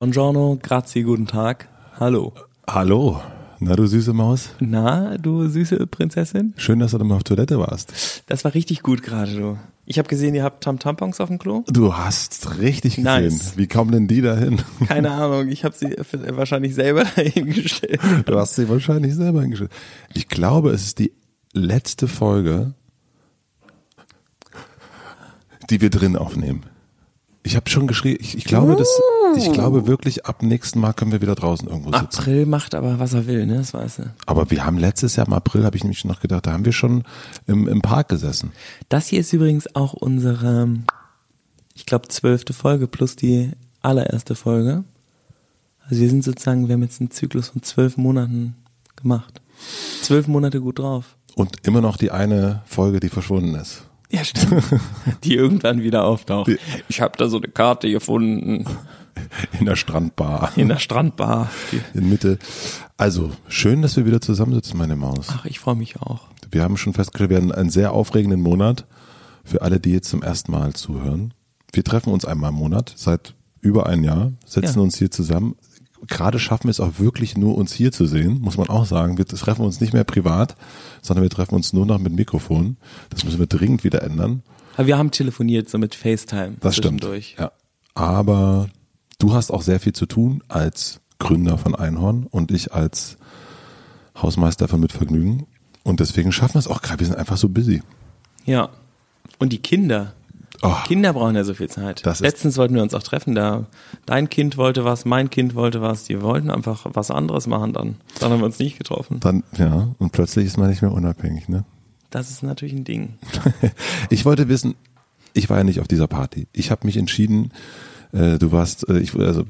Buongiorno, grazie, guten Tag. Hallo. Hallo. Na, du süße Maus. Na, du süße Prinzessin? Schön, dass du mal auf Toilette warst. Das war richtig gut gerade, du. Ich habe gesehen, ihr habt Tam-Tampons auf dem Klo. Du hast richtig gesehen. Nice. Wie kommen denn die dahin? Keine Ahnung, ich habe sie wahrscheinlich selber dahingestellt. Du hast sie wahrscheinlich selber hingestellt. Ich glaube, es ist die letzte Folge, die wir drin aufnehmen. Ich habe schon geschrieben, ich, ich glaube, das, ich glaube wirklich, ab nächsten Mal können wir wieder draußen irgendwo sitzen. April macht aber, was er will, ne? Das weißt du. Aber wir haben letztes Jahr im April, habe ich nämlich noch gedacht, da haben wir schon im, im Park gesessen. Das hier ist übrigens auch unsere, ich glaube, zwölfte Folge plus die allererste Folge. Also wir sind sozusagen, wir haben jetzt einen Zyklus von zwölf Monaten gemacht. Zwölf Monate gut drauf. Und immer noch die eine Folge, die verschwunden ist. Ja, stimmt. Die irgendwann wieder auftaucht. Ich habe da so eine Karte gefunden In der Strandbar. in der Strandbar. In Mitte. Also, schön, dass wir wieder zusammensitzen, meine Maus. Ach, ich freue mich auch. Wir haben schon festgestellt, wir haben einen sehr aufregenden Monat für alle, die jetzt zum ersten Mal zuhören. Wir treffen uns einmal im Monat, seit über ein Jahr, setzen Ja. uns hier zusammen. Gerade schaffen wir es auch wirklich nur, uns hier zu sehen, muss man auch sagen. Wir treffen uns nicht mehr privat, sondern wir treffen uns nur noch mit Mikrofon. Das müssen wir dringend wieder ändern. Aber wir haben telefoniert, so mit FaceTime. Das stimmt. Ja. Aber du hast auch sehr viel zu tun als Gründer von Einhorn und ich als Hausmeister von Mitvergnügen. Und deswegen schaffen wir es auch gerade. Wir sind einfach so busy. Ja. Und die Kinder. Oh, Kinder brauchen ja so viel Zeit. Letztens wollten wir uns auch treffen, da dein Kind wollte was, mein Kind wollte was, die wollten einfach was anderes machen dann. Dann haben wir uns nicht getroffen. dann, ja, und plötzlich ist man nicht mehr unabhängig, ne? Das ist natürlich ein Ding. Ich wollte wissen, ich war ja nicht auf dieser Party. Ich habe mich entschieden, äh, du warst, äh, ich, also,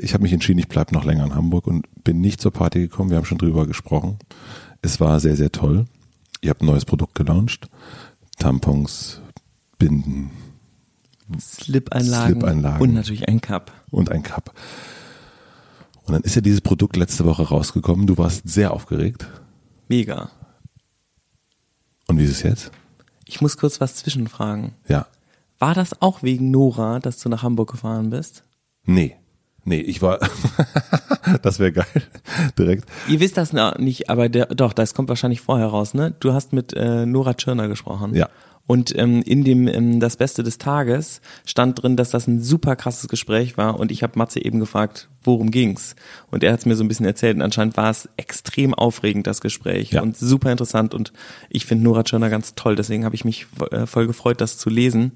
ich habe mich entschieden, ich bleib noch länger in Hamburg und bin nicht zur Party gekommen. Wir haben schon drüber gesprochen. Es war sehr, sehr toll. Ihr habt ein neues Produkt gelauncht. Tampons, Binden Slip-Einlagen. Slip-Einlagen. Und natürlich ein Cup. und ein Cup. Und dann ist ja dieses Produkt letzte Woche rausgekommen. Du warst sehr aufgeregt. Mega. Und wie ist es jetzt? Ich muss kurz was zwischenfragen. Ja. War das auch wegen Nora, dass du nach Hamburg gefahren bist? Nee. Nee, ich war, das wäre geil. Direkt. Ihr wisst das noch nicht, aber der, doch, das kommt wahrscheinlich vorher raus, ne? Du hast mit äh, Nora Tschirner gesprochen. Ja. Und ähm, in dem ähm, Das Beste des Tages stand drin, dass das ein super krasses Gespräch war und ich habe Matze eben gefragt, worum ging's? Und er hat es mir so ein bisschen erzählt und anscheinend war es extrem aufregend, das Gespräch Ja. und super interessant und ich finde Nora Tschirner ganz toll, deswegen habe ich mich äh, voll gefreut, das zu lesen.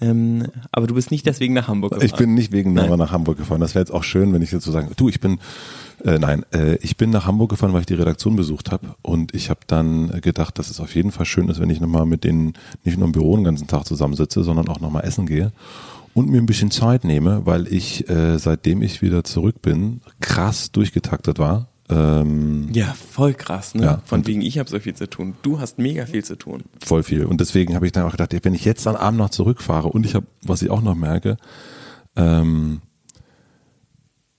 Ähm, aber du bist nicht deswegen nach Hamburg gefahren. Ich bin nicht wegen Nora Nein. nach Hamburg gefahren. Das wäre jetzt auch schön, wenn ich jetzt so sagen, du, ich bin, äh, nein, äh, ich bin nach Hamburg gefahren, weil ich die Redaktion besucht habe und ich habe dann gedacht, dass es auf jeden Fall schön ist, wenn ich nochmal mit denen nicht nur im Büro den ganzen Tag zusammensitze, sondern auch nochmal essen gehe und mir ein bisschen Zeit nehme, weil ich, äh, seitdem ich wieder zurück bin, krass durchgetaktet war. Ähm, Ja, voll krass, ne? Ja. Von wegen, ich habe so viel zu tun. Du hast mega viel zu tun. voll viel. Und deswegen habe ich dann auch gedacht, wenn ich jetzt am Abend noch zurückfahre und ich habe, was ich auch noch merke, ähm,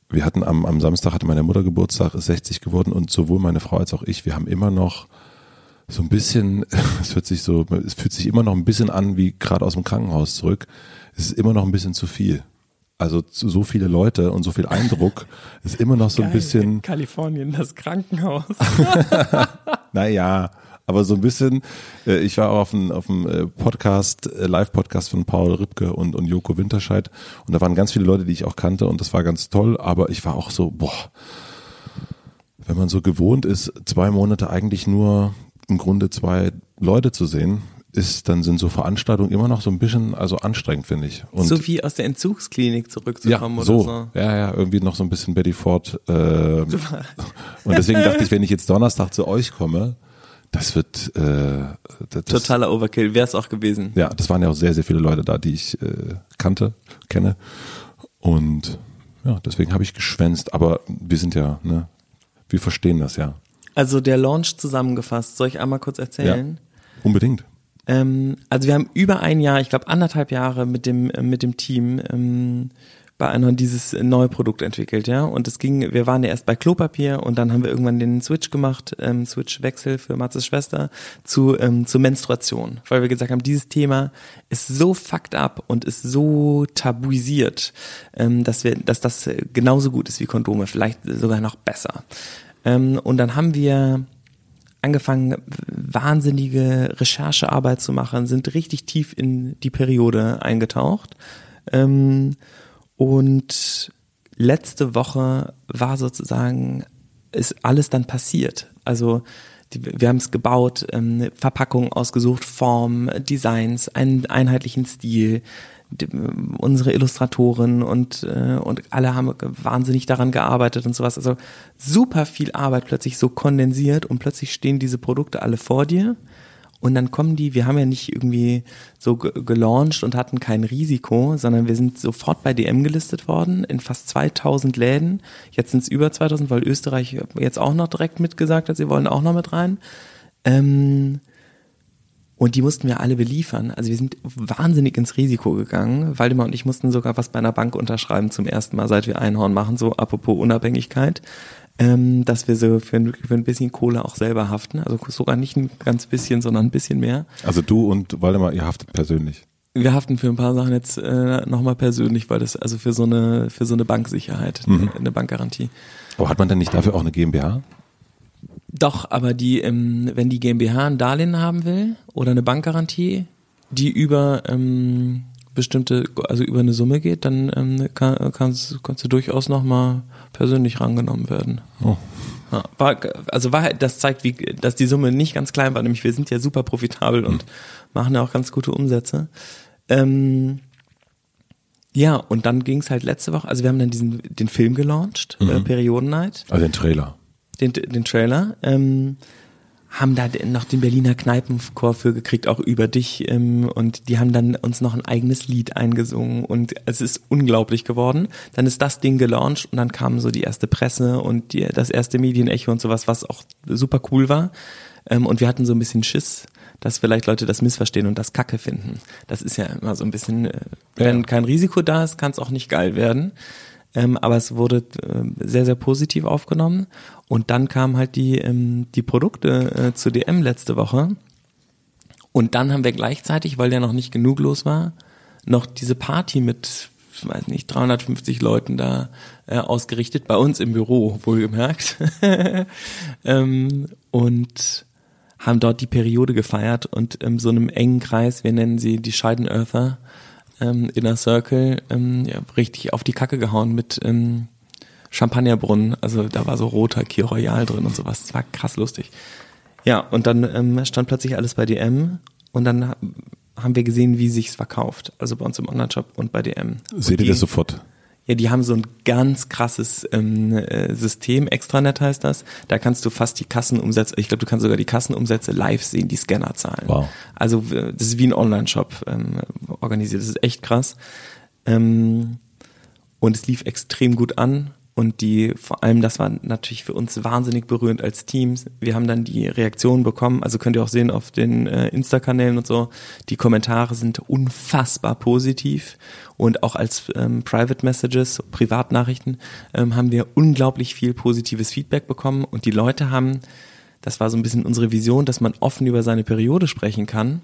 wir hatten am, am Samstag hatte meine Mutter Geburtstag, ist 60 geworden und sowohl meine Frau als auch ich, wir haben immer noch so ein bisschen, es fühlt sich so, es fühlt sich immer noch ein bisschen an wie gerade aus dem Krankenhaus zurück. Es ist immer noch ein bisschen zu viel. Also so viele Leute und so viel Eindruck ist immer noch so ein Geil. bisschen, Kalifornien, das Krankenhaus. Naja, aber so ein bisschen, äh, ich war auch auf einem, auf äh, Podcast, äh, Live-Podcast von Paul Ripke und, und Joko Winterscheid. Und da waren ganz viele Leute, die ich auch kannte und das war ganz toll, aber ich war auch so, boah, wenn man so gewohnt ist, zwei Monate eigentlich nur im Grunde zwei Leute zu sehen, ist, dann sind so Veranstaltungen immer noch so ein bisschen, also anstrengend, finde ich. Und so wie aus der Entzugsklinik ja, zurückzukommen so. oder so. Ja, ja, irgendwie noch so ein bisschen Betty Ford. Äh, und deswegen dachte ich, wenn ich jetzt Donnerstag zu euch komme, das wird äh, das, Totaler Overkill, wäre es auch gewesen. Ja, das waren ja auch sehr, sehr viele Leute da, die ich äh, kannte, kenne. Und ja, deswegen habe ich geschwänzt. Aber wir sind ja, ne, wir verstehen das ja. Also der Launch zusammengefasst, soll ich einmal kurz erzählen? Unbedingt. Ähm, also wir haben über ein Jahr, ich glaube anderthalb Jahre mit dem äh, mit dem Team ähm, bei Einhorn dieses neue Produkt entwickelt, ja. Und es ging, wir waren ja erst bei Klopapier und dann haben wir irgendwann den Switch gemacht, ähm, Switch-Wechsel für Matzes Schwester zu, ähm, zu Menstruation. Weil wir gesagt haben, dieses Thema ist so fucked up und ist so tabuisiert, ähm, dass wir, dass das genauso gut ist wie Kondome, vielleicht sogar noch besser. Ähm, und dann haben wir angefangen, wahnsinnige Recherchearbeit zu machen, sind richtig tief in die Periode eingetaucht. Ähm, und letzte Woche war sozusagen, ist alles dann passiert. Also die, wir haben es gebaut, ähm, Verpackungen ausgesucht, Form, Designs, einen einheitlichen Stil, die, unsere Illustratoren und, äh, und alle haben wahnsinnig daran gearbeitet und sowas. Also super viel Arbeit plötzlich so kondensiert und plötzlich stehen diese Produkte alle vor dir und dann kommen die, wir haben ja nicht irgendwie so gelauncht und hatten kein Risiko, sondern wir sind sofort bei DM gelistet worden in fast 2000 Läden. Jetzt sind es über 2000, weil Österreich jetzt auch noch direkt mitgesagt hat, sie wollen auch noch mit rein. Ähm, und die mussten wir alle beliefern. Also wir sind wahnsinnig ins Risiko gegangen. Waldemar und ich mussten sogar was bei einer Bank unterschreiben zum ersten Mal, seit wir Einhorn machen, so apropos Unabhängigkeit ähm, dass wir so für ein, für ein bisschen Kohle auch selber haften. Also sogar nicht ein ganz bisschen, sondern ein bisschen mehr. Also du und Waldemar, ihr haftet persönlich. Wir haften für ein paar Sachen jetzt äh, nochmal persönlich, weil das also für so eine für so eine Banksicherheit, mhm. eine Bankgarantie. Aber hat man denn nicht dafür auch eine GmbH? Doch, aber die, ähm, wenn die GmbH ein Darlehen haben will oder eine Bankgarantie, die über ähm, bestimmte, also über eine Summe geht, dann ähm, kann, kannst, kannst du durchaus nochmal persönlich rangenommen werden. Oh. Ja, war, also war, das zeigt, wie, dass die Summe nicht ganz klein war, nämlich wir sind ja super profitabel und mhm. machen ja auch ganz gute Umsätze. Ähm, ja, und dann ging es halt letzte Woche, also wir haben dann diesen, den Film gelauncht, äh, mhm. äh, Perioden Night. Also den Trailer. Den, den Trailer. Ähm, haben da noch den Berliner Kneipenchor für gekriegt, auch über dich. Ähm, und die haben dann uns noch ein eigenes Lied eingesungen und es ist unglaublich geworden. Dann ist das Ding gelauncht und dann kam so die erste Presse und die, das erste Medienecho und sowas, was auch super cool war. Ähm, und wir hatten so ein bisschen Schiss, dass vielleicht Leute das missverstehen und das Kacke finden. Das ist ja immer so ein bisschen, äh, wenn ja. kein Risiko da ist, kann es auch nicht geil werden. Ähm, aber es wurde äh, sehr, sehr positiv aufgenommen. Und dann kamen halt die, ähm, die Produkte äh, zu DM letzte Woche. Und dann haben wir gleichzeitig, weil ja noch nicht genug los war, noch diese Party mit, ich weiß nicht, 350 Leuten da äh, ausgerichtet, bei uns im Büro, wohlgemerkt. ähm, und haben dort die Periode gefeiert und in so einem engen Kreis, wir nennen sie die Scheiden Earther, ähm, Inner Circle ähm, ja, richtig auf die Kacke gehauen mit ähm, Champagnerbrunnen. Also da war so roter Key Royal drin und sowas. Das war krass lustig. Ja, und dann ähm, stand plötzlich alles bei DM und dann haben wir gesehen, wie sich's verkauft. Also bei uns im Online-Shop und bei DM. Seht ihr das sofort? Ja, die haben so ein ganz krasses ähm, äh, System, Extranet heißt das. Da kannst du fast die Kassenumsätze, ich glaube, du kannst sogar die Kassenumsätze live sehen, die Scanner zahlen. Wow. Also das ist wie ein Online-Shop ähm, organisiert. Das ist echt krass. Ähm, und es lief extrem gut an. Und die, vor allem, das war natürlich für uns wahnsinnig berührend als Teams. Wir haben dann die Reaktionen bekommen, also könnt ihr auch sehen auf den äh, Insta-Kanälen und so. Die Kommentare sind unfassbar positiv. Und auch als ähm, Private Messages, Privatnachrichten, ähm, haben wir unglaublich viel positives Feedback bekommen. Und die Leute haben, das war so ein bisschen unsere Vision, dass man offen über seine Periode sprechen kann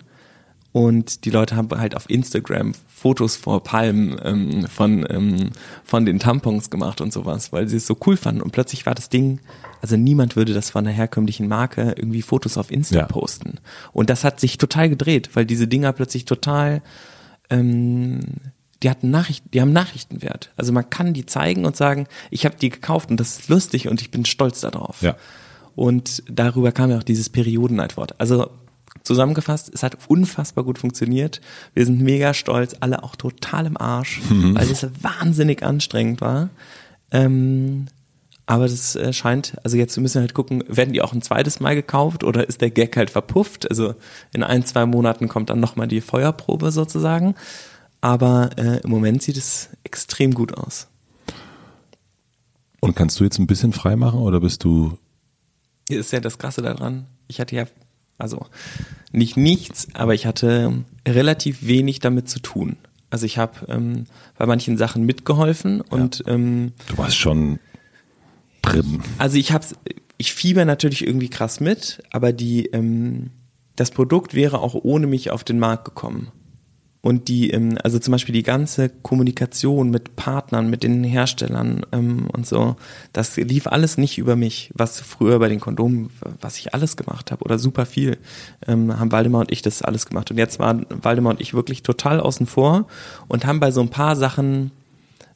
und die Leute haben halt auf Instagram Fotos vor Palmen ähm, von, ähm, von den Tampons gemacht und sowas, weil sie es so cool fanden. Und plötzlich war das Ding, also niemand würde das von einer herkömmlichen Marke irgendwie Fotos auf Insta ja. posten. Und das hat sich total gedreht, weil diese Dinger plötzlich total, ähm, die hatten Nachrichten, die haben Nachrichtenwert. Also man kann die zeigen und sagen, ich habe die gekauft und das ist lustig und ich bin stolz darauf. Ja. Und darüber kam ja auch dieses Periodenleitwort. Also Zusammengefasst, es hat unfassbar gut funktioniert. Wir sind mega stolz, alle auch total im Arsch, mhm. weil es wahnsinnig anstrengend war. Ähm, aber das äh, scheint, also jetzt müssen wir halt gucken, werden die auch ein zweites Mal gekauft oder ist der Gag halt verpufft? Also in ein, zwei Monaten kommt dann nochmal die Feuerprobe sozusagen. Aber äh, im Moment sieht es extrem gut aus. Und kannst du jetzt ein bisschen frei machen oder bist du? Hier ist ja das Krasse daran. Ich hatte ja also nicht nichts, aber ich hatte relativ wenig damit zu tun. Also ich habe ähm, bei manchen Sachen mitgeholfen und ähm, Du warst schon drin. also ich hab's, ich fieber natürlich irgendwie krass mit, aber die, ähm, das Produkt wäre auch ohne mich auf den Markt gekommen. Und die, ähm, also zum Beispiel die ganze Kommunikation mit Partnern, mit den Herstellern ähm, und so, das lief alles nicht über mich, was früher bei den Kondomen, was ich alles gemacht habe oder super viel, ähm, haben Waldemar und ich das alles gemacht. Und jetzt waren Waldemar und ich wirklich total außen vor und haben bei so ein paar Sachen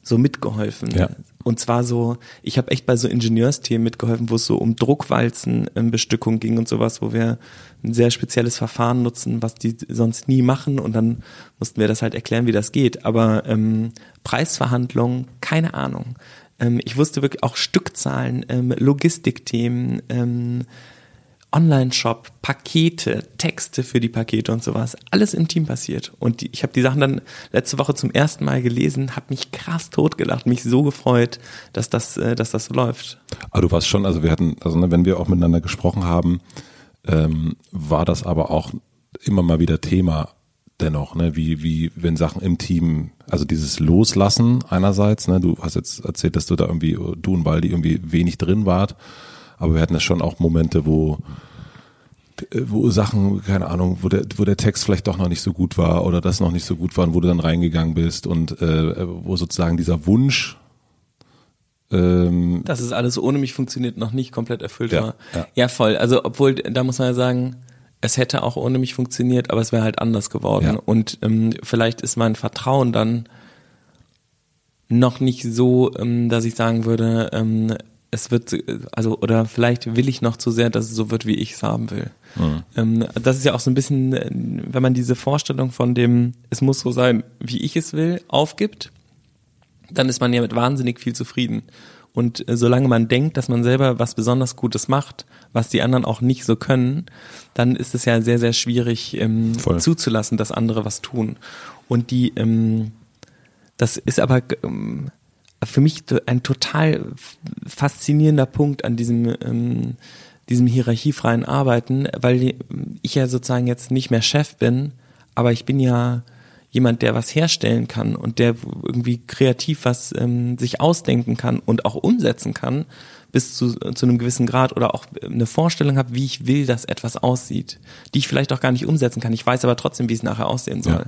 so mitgeholfen. Ja. Und zwar so, ich habe echt bei so Ingenieursthemen mitgeholfen, wo es so um Druckwalzenbestückung ging und sowas, wo wir ein sehr spezielles Verfahren nutzen, was die sonst nie machen und dann mussten wir das halt erklären, wie das geht. Aber ähm, Preisverhandlungen, keine Ahnung. Ähm, ich wusste wirklich auch Stückzahlen, ähm, Logistikthemen, ähm, Online-Shop, Pakete, Texte für die Pakete und sowas, alles im Team passiert. Und die, ich habe die Sachen dann letzte Woche zum ersten Mal gelesen, habe mich krass totgelacht, mich so gefreut, dass das, äh, dass das so läuft. Aber du warst schon, also wir hatten, also ne, wenn wir auch miteinander gesprochen haben, ähm, war das aber auch immer mal wieder Thema dennoch, ne, wie, wie, wenn Sachen im Team, also dieses Loslassen einerseits, ne, du hast jetzt erzählt, dass du da irgendwie, du und Waldi irgendwie wenig drin wart, aber wir hatten ja schon auch Momente, wo, wo Sachen, keine Ahnung, wo der, wo der Text vielleicht doch noch nicht so gut war oder das noch nicht so gut war und wo du dann reingegangen bist und äh, wo sozusagen dieser Wunsch, ähm, Dass es alles ohne mich funktioniert, noch nicht komplett erfüllt Ja, war. ja. ja, voll. Also obwohl, da muss man ja sagen, es hätte auch ohne mich funktioniert, aber es wäre halt anders geworden. Ja. Und ähm, vielleicht ist mein Vertrauen dann noch nicht so, ähm, dass ich sagen würde, ähm, es wird, also, oder vielleicht will ich noch zu sehr, dass es so wird, wie ich es haben will. Ähm, das ist ja auch so ein bisschen, äh, wenn man diese Vorstellung von dem, es muss so sein, wie ich es will, aufgibt, dann ist man ja mit wahnsinnig viel zufrieden. Und äh, solange man denkt, dass man selber was besonders Gutes macht, was die anderen auch nicht so können, dann ist es ja sehr, sehr schwierig ähm, zuzulassen, dass andere was tun. Und die, ähm, das ist aber ähm, für mich ein total faszinierender Punkt an diesem, ähm, diesem hierarchiefreien Arbeiten, weil die- ich ja sozusagen jetzt nicht mehr Chef bin, aber ich bin ja jemand, der was herstellen kann und der irgendwie kreativ was ähm, sich ausdenken kann und auch umsetzen kann bis zu, zu einem gewissen Grad oder auch eine Vorstellung habe, wie ich will, dass etwas aussieht, die ich vielleicht auch gar nicht umsetzen kann. Ich weiß aber trotzdem, wie es nachher aussehen soll.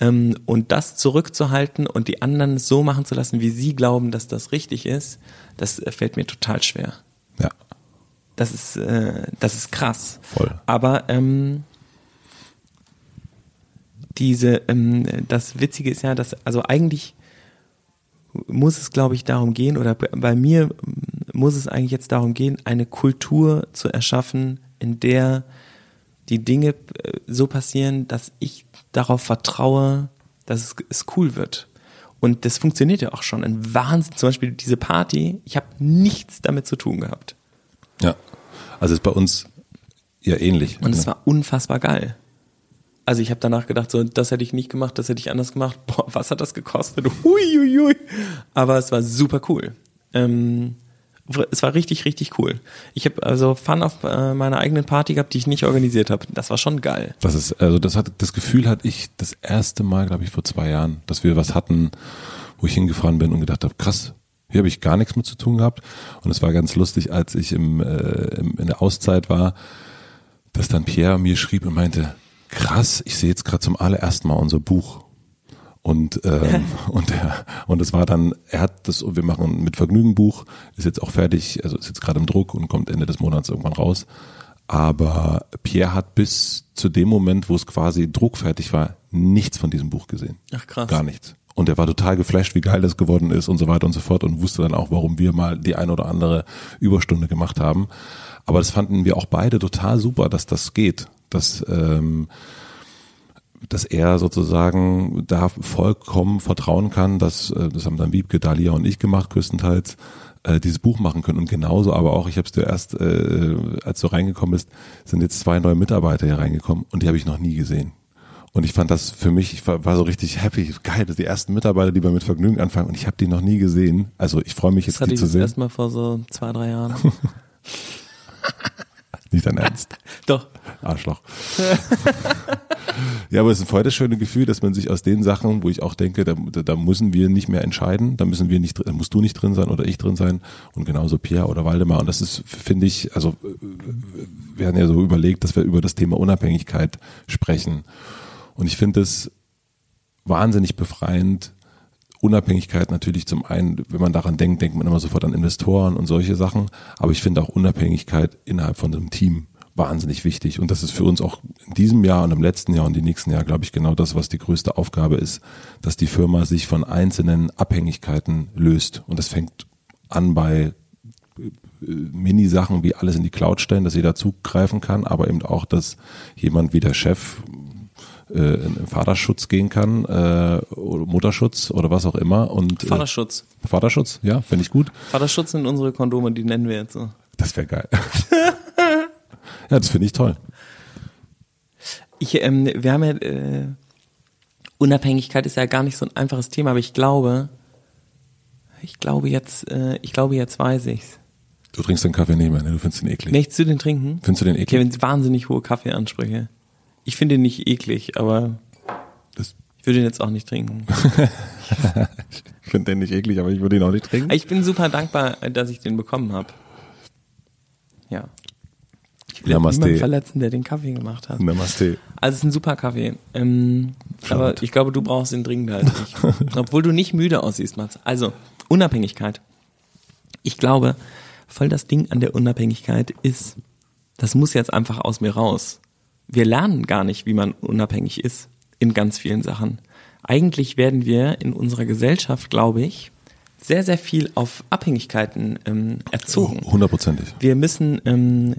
Ähm, und das zurückzuhalten und die anderen so machen zu lassen, wie sie glauben, dass das richtig ist, das äh, fällt mir total schwer. ja, Das ist, äh, das ist krass. Voll. Aber ähm, diese, ähm, das Witzige ist ja, dass, also eigentlich muss es, glaube ich, darum gehen, oder bei- mir ähm, muss es eigentlich jetzt darum gehen, eine Kultur zu erschaffen, in der die Dinge äh, so passieren, dass ich darauf vertraue, dass es, es cool wird. Und das funktioniert ja auch schon. Ein Wahnsinn. Zum Beispiel diese Party, ich habe nichts damit zu tun gehabt. ja. Also ist bei uns ja ähnlich. Und es ne? war unfassbar geil. Also ich habe danach gedacht, so das hätte ich nicht gemacht, das hätte ich anders gemacht. Boah, was hat das gekostet? Hui, hui, hui. Aber es war super cool. Ähm, es war richtig, richtig cool. Ich habe also Fun auf äh, meiner eigenen Party gehabt, die ich nicht organisiert habe. Das war schon geil. Das ist, also das hat, das Gefühl hatte ich das erste Mal, glaube ich, vor zwei Jahren, dass wir was hatten, wo ich hingefahren bin und gedacht habe, krass, hier habe ich gar nichts mit zu tun gehabt. Und es war ganz lustig, als ich im, äh, im, in der Auszeit war, dass dann Pierre mir schrieb und meinte, krass, ich sehe jetzt gerade zum allerersten Mal unser Buch. Und ähm, und er, und es war dann, er hat das, wir machen mit Vergnügen Buch, ist jetzt auch fertig, also ist jetzt gerade im Druck und kommt Ende des Monats irgendwann raus. Aber Pierre hat bis zu dem Moment, wo es quasi druckfertig war, nichts von diesem Buch gesehen. Ach, krass. Gar nichts. Und er war total geflasht, wie geil das geworden ist und so weiter und so fort und wusste dann auch, warum wir mal die ein oder andere Überstunde gemacht haben. Aber das fanden wir auch beide total super, dass das geht. Dass, ähm, dass er sozusagen da vollkommen vertrauen kann, dass, äh, das haben dann Wiebke, Dalia und ich gemacht, größtenteils, äh, dieses Buch machen können. Und genauso aber auch, ich habe es dir erst, äh, als du reingekommen bist, sind jetzt zwei neue Mitarbeiter hier reingekommen und die habe ich noch nie gesehen. Und ich fand das für mich, ich war, war so richtig happy, geil, das die ersten Mitarbeiter, die bei mit Vergnügen anfangen und ich habe die noch nie gesehen. Also ich freue mich Das jetzt, hatte die ich zu das sehen. erstmal vor so zwei, drei Jahren. Nicht dein Ernst. Doch. Arschloch. ja, aber es ist voll das schöne Gefühl, dass man sich aus den Sachen, wo ich auch denke, da, da müssen wir nicht mehr entscheiden, da müssen wir nicht, da musst du nicht drin sein oder ich drin sein und genauso Pierre oder Waldemar. Und das ist, finde ich, also wir haben ja so überlegt, dass wir über das Thema Unabhängigkeit sprechen. Und ich finde es wahnsinnig befreiend, Unabhängigkeit natürlich zum einen, wenn man daran denkt, denkt man immer sofort an Investoren und solche Sachen. Aber ich finde auch Unabhängigkeit innerhalb von einem Team wahnsinnig wichtig. Und das ist für uns auch in diesem Jahr und im letzten Jahr und im nächsten Jahr, glaube ich, genau das, was die größte Aufgabe ist, dass die Firma sich von einzelnen Abhängigkeiten löst. Und das fängt an bei äh, Mini-Sachen wie alles in die Cloud stellen, dass jeder zugreifen kann, aber eben auch, dass jemand wie der Chef äh, in Vaterschutz gehen kann, äh, oder Mutterschutz oder was auch immer. Und, äh, Vaterschutz. Vaterschutz, ja, finde ich gut. Vaterschutz sind unsere Kondome, die nennen wir jetzt so. Das wäre geil. ja, das finde ich toll. Ich, ähm, wir haben ja, äh, Unabhängigkeit ist ja gar nicht so ein einfaches Thema, aber ich glaube, ich glaube jetzt, äh, ich glaube jetzt weiß ich's. Du trinkst den Kaffee nicht mehr, ne? Du findest den eklig. Möchtest du den trinken? Findest du den eklig? Kevin, wahnsinnig hohe Kaffeeansprüche. Ich finde ihn nicht eklig, aber Das, ich würde ihn jetzt auch nicht trinken. ich finde den nicht eklig, aber ich würde ihn auch nicht trinken. Ich bin super dankbar, dass ich den bekommen habe. Ja. Ich will Namaste. niemanden verletzen, der den Kaffee gemacht hat. Namaste. Also es ist ein super Kaffee. Ähm, aber ich glaube, du brauchst ihn dringend halt nicht. Obwohl du nicht müde aussiehst, Mats. Also, Unabhängigkeit. Ich glaube, voll das Ding an der Unabhängigkeit ist, das muss jetzt einfach aus mir raus. Wir lernen gar nicht, wie man unabhängig ist in ganz vielen Sachen. Eigentlich werden wir in unserer Gesellschaft, glaube ich, sehr, sehr viel auf Abhängigkeiten ähm, erzogen. Hundertprozentig. Wir müssen, ähm,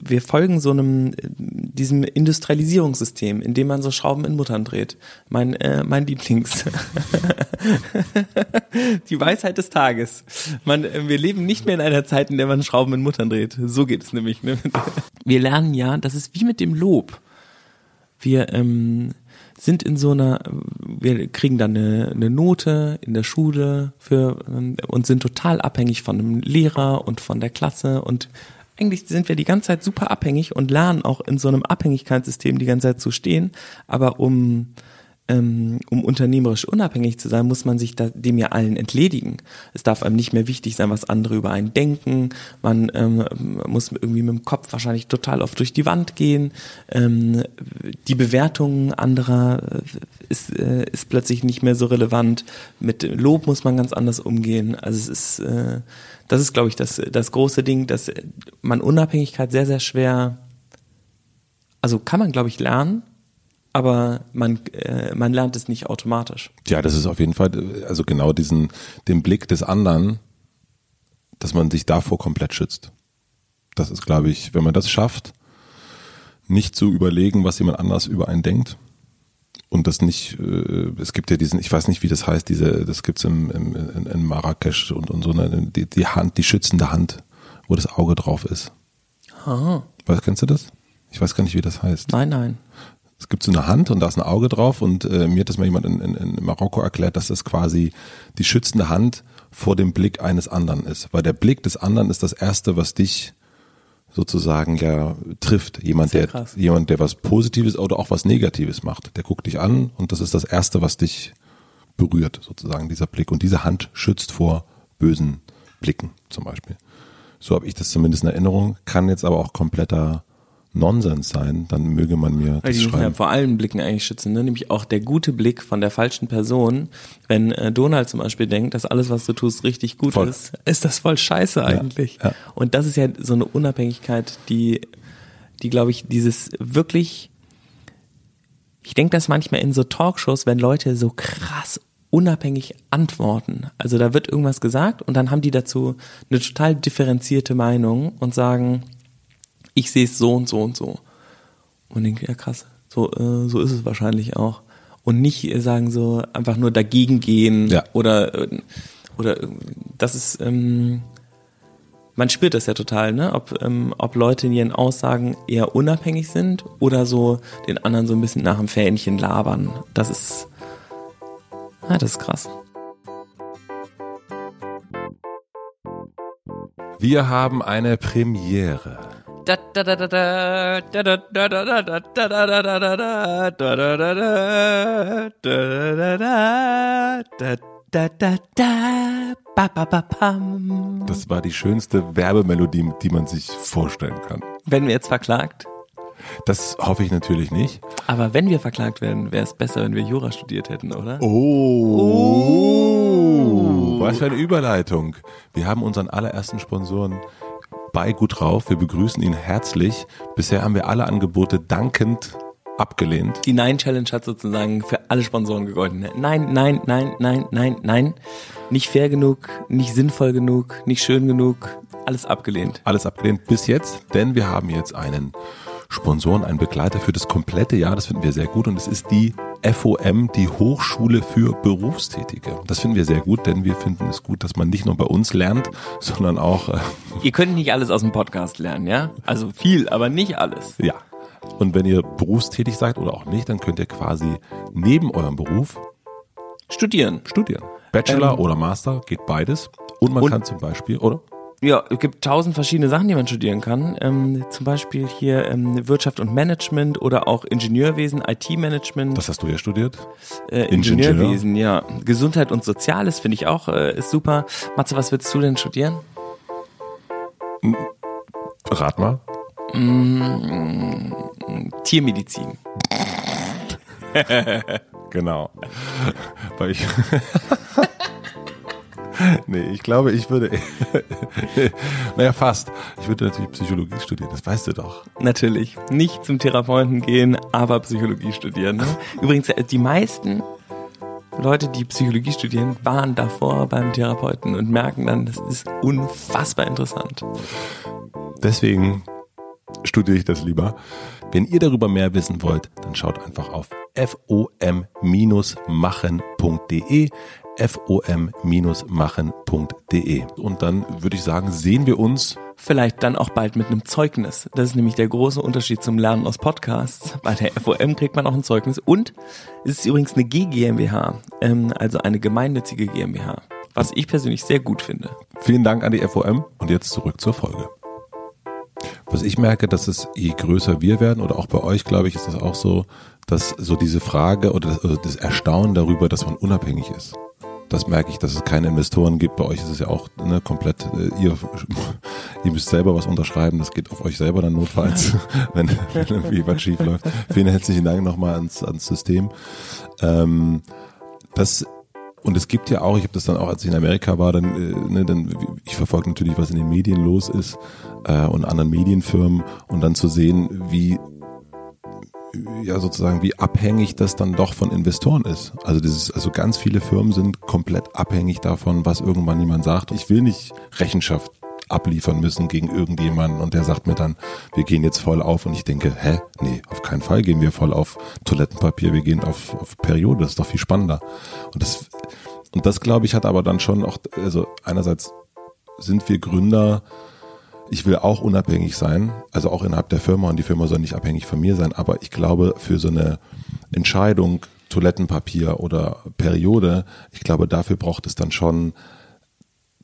wir folgen so einem, diesem Industrialisierungssystem, in dem man so Schrauben in Muttern dreht. Mein, äh, mein Lieblings. Die Weisheit des Tages. Man, äh, wir leben nicht mehr in einer Zeit, in der man Schrauben in Muttern dreht. So geht es nämlich. Ne? Wir lernen ja, das ist wie mit dem Lob. Wir ähm, sind in so einer, wir kriegen dann eine, eine Note in der Schule für ähm, und sind total abhängig von einem Lehrer und von der Klasse. Und eigentlich sind wir die ganze Zeit super abhängig und lernen auch in so einem Abhängigkeitssystem die ganze Zeit zu stehen, aber um ähm, um unternehmerisch unabhängig zu sein, muss man sich da, dem ja allen entledigen. Es darf einem nicht mehr wichtig sein, was andere über einen denken. Man ähm, muss irgendwie mit dem Kopf wahrscheinlich total oft durch die Wand gehen. Ähm, die Bewertung anderer äh, ist, äh, ist plötzlich nicht mehr so relevant. Mit Lob muss man ganz anders umgehen. Also es ist, äh, das ist, glaube ich, das, das große Ding, dass man Unabhängigkeit sehr, sehr schwer, also kann man, glaube ich, lernen aber man, äh, man lernt es nicht automatisch. Ja, das ist auf jeden Fall, also genau diesen, den Blick des anderen, dass man sich davor komplett schützt. Das ist, glaube ich, wenn man das schafft, nicht zu überlegen, was jemand anders über einen denkt. Und das nicht, äh, es gibt ja diesen, ich weiß nicht, wie das heißt, diese, das gibt's im, im, in, in Marrakesch und, und so eine, die, die Hand, die schützende Hand, wo das Auge drauf ist. Aha. Was kennst du das? Ich weiß gar nicht, wie das heißt. Nein, nein. Es gibt so eine Hand und da ist ein Auge drauf und äh, mir hat das mal jemand in, in, in Marokko erklärt, dass das quasi die schützende Hand vor dem Blick eines anderen ist. Weil der Blick des anderen ist das Erste, was dich sozusagen ja trifft. Jemand, der krass. jemand, der was Positives oder auch was Negatives macht. Der guckt dich an und das ist das Erste, was dich berührt, sozusagen, dieser Blick. Und diese Hand schützt vor bösen Blicken zum Beispiel. So habe ich das zumindest in Erinnerung, kann jetzt aber auch kompletter Nonsens sein, dann möge man mir das die müssen ja schreiben. vor allen Blicken eigentlich schützen, ne? nämlich auch der gute Blick von der falschen Person. Wenn äh, Donald zum Beispiel denkt, dass alles, was du tust, richtig gut Voll. ist, ist das voll scheiße eigentlich. ja. Und das ist ja so eine Unabhängigkeit, die, die glaube ich, dieses wirklich, ich denke das manchmal in so Talkshows, wenn Leute so krass unabhängig antworten. Also da wird irgendwas gesagt und dann haben die dazu eine total differenzierte Meinung und sagen, ich sehe es so und so und so. Und denke, ja krass, so, äh, so ist es wahrscheinlich auch. Und nicht äh, sagen so einfach nur dagegen gehen Ja. oder äh, oder äh, das ist ähm, man spürt das ja total, ne? Ob, ähm, ob Leute in ihren Aussagen eher unabhängig sind oder so den anderen so ein bisschen nach dem Fähnchen labern. Das ist, ja, das ist krass. Wir haben eine Premiere. Das war die schönste Werbemelodie, die man sich vorstellen kann. Wenn wir jetzt verklagt? Das hoffe ich natürlich nicht. Aber wenn wir verklagt werden, wäre es besser, wenn wir Jura studiert hätten, oder? Oh. oh. Was für eine Überleitung. Wir haben unseren allerersten Sponsoren bei Gut drauf. Wir begrüßen ihn herzlich. Bisher haben wir alle Angebote dankend abgelehnt. Die Nein Challenge hat sozusagen für alle Sponsoren gegolten. Nein, nein, nein, nein, nein, nein. Nicht fair genug, nicht sinnvoll genug, nicht schön genug. Alles abgelehnt. Alles abgelehnt bis jetzt, denn wir haben jetzt einen Sponsoren, einen Begleiter für das komplette Jahr. Das finden wir sehr gut und es ist die FOM, die Hochschule für Berufstätige. Das finden wir sehr gut, denn wir finden es gut, dass man nicht nur bei uns lernt, sondern auch. Äh, Ihr könnt nicht alles aus dem Podcast lernen, ja? Also viel, aber nicht alles. Ja. Und wenn ihr berufstätig seid oder auch nicht, dann könnt ihr quasi neben eurem Beruf Studieren. studieren. Bachelor Ähm, oder Master geht beides. Und man und- kann zum Beispiel, oder? Ja, es gibt tausend verschiedene Sachen, die man studieren kann. Ähm, zum Beispiel hier ähm, Wirtschaft und Management oder auch Ingenieurwesen, IT-Management, Das hast du ja studiert. äh, Ingenieur. Ingenieurwesen, ja. Gesundheit und Soziales finde ich auch, äh, ist super. Matze, was willst du denn studieren? Rat mal. Tiermedizin. Genau. Weil ich. nee, ich glaube, ich würde. naja, fast. Ich würde natürlich Psychologie studieren, das weißt du doch. Natürlich. Nicht zum Therapeuten gehen, aber Psychologie studieren. Ne? Übrigens, äh, die meisten Leute, die Psychologie studieren, waren davor beim Therapeuten und merken dann, das ist unfassbar interessant. Deswegen studiere ich das lieber. Wenn ihr darüber mehr wissen wollt, dann schaut einfach auf fom-machen.de fom-machen.de und dann würde ich sagen, sehen wir uns Vielleicht dann auch bald mit einem Zeugnis. Das ist nämlich der große Unterschied zum Lernen aus Podcasts. Bei der FOM kriegt man auch ein Zeugnis. Und es ist übrigens eine GGMBH, ähm, also eine gemeinnützige GmbH. Was ich persönlich sehr gut finde. Vielen Dank an die FOM und jetzt zurück zur Folge. Was ich merke, dass es je größer wir werden oder auch bei euch, glaube ich, ist das auch so, dass so diese Frage oder das, oder das Erstaunen darüber, dass man unabhängig ist. Das merke ich, dass es keine Investoren gibt. Bei euch ist es ja auch ne, komplett, äh, ihr, ihr müsst selber was unterschreiben. Das geht auf euch selber dann notfalls, wenn, wenn irgendwie was schief läuft. Vielen herzlichen Dank nochmal ans, ans System. Ähm, das und es gibt ja auch, ich habe das dann auch, als ich in Amerika war, dann, äh, ne, dann ich verfolge natürlich, was in den Medien los ist äh, und anderen Medienfirmen und dann zu sehen, wie ja sozusagen wie abhängig das dann doch von Investoren ist. Also dieses, also ganz viele Firmen sind komplett abhängig davon, was irgendwann jemand sagt. Ich will nicht Rechenschaft abliefern müssen gegen irgendjemanden und der sagt mir dann, wir gehen jetzt voll auf und ich denke, hä? Nee, auf keinen Fall gehen wir voll auf Toilettenpapier, wir gehen auf, auf Periode, das ist doch viel spannender. Und das, und das glaube ich hat aber dann schon auch, also einerseits sind wir Gründer, ich will auch unabhängig sein, also auch innerhalb der Firma und die Firma soll nicht abhängig von mir sein, aber ich glaube für so eine Entscheidung, Toilettenpapier oder Periode, ich glaube dafür braucht es dann schon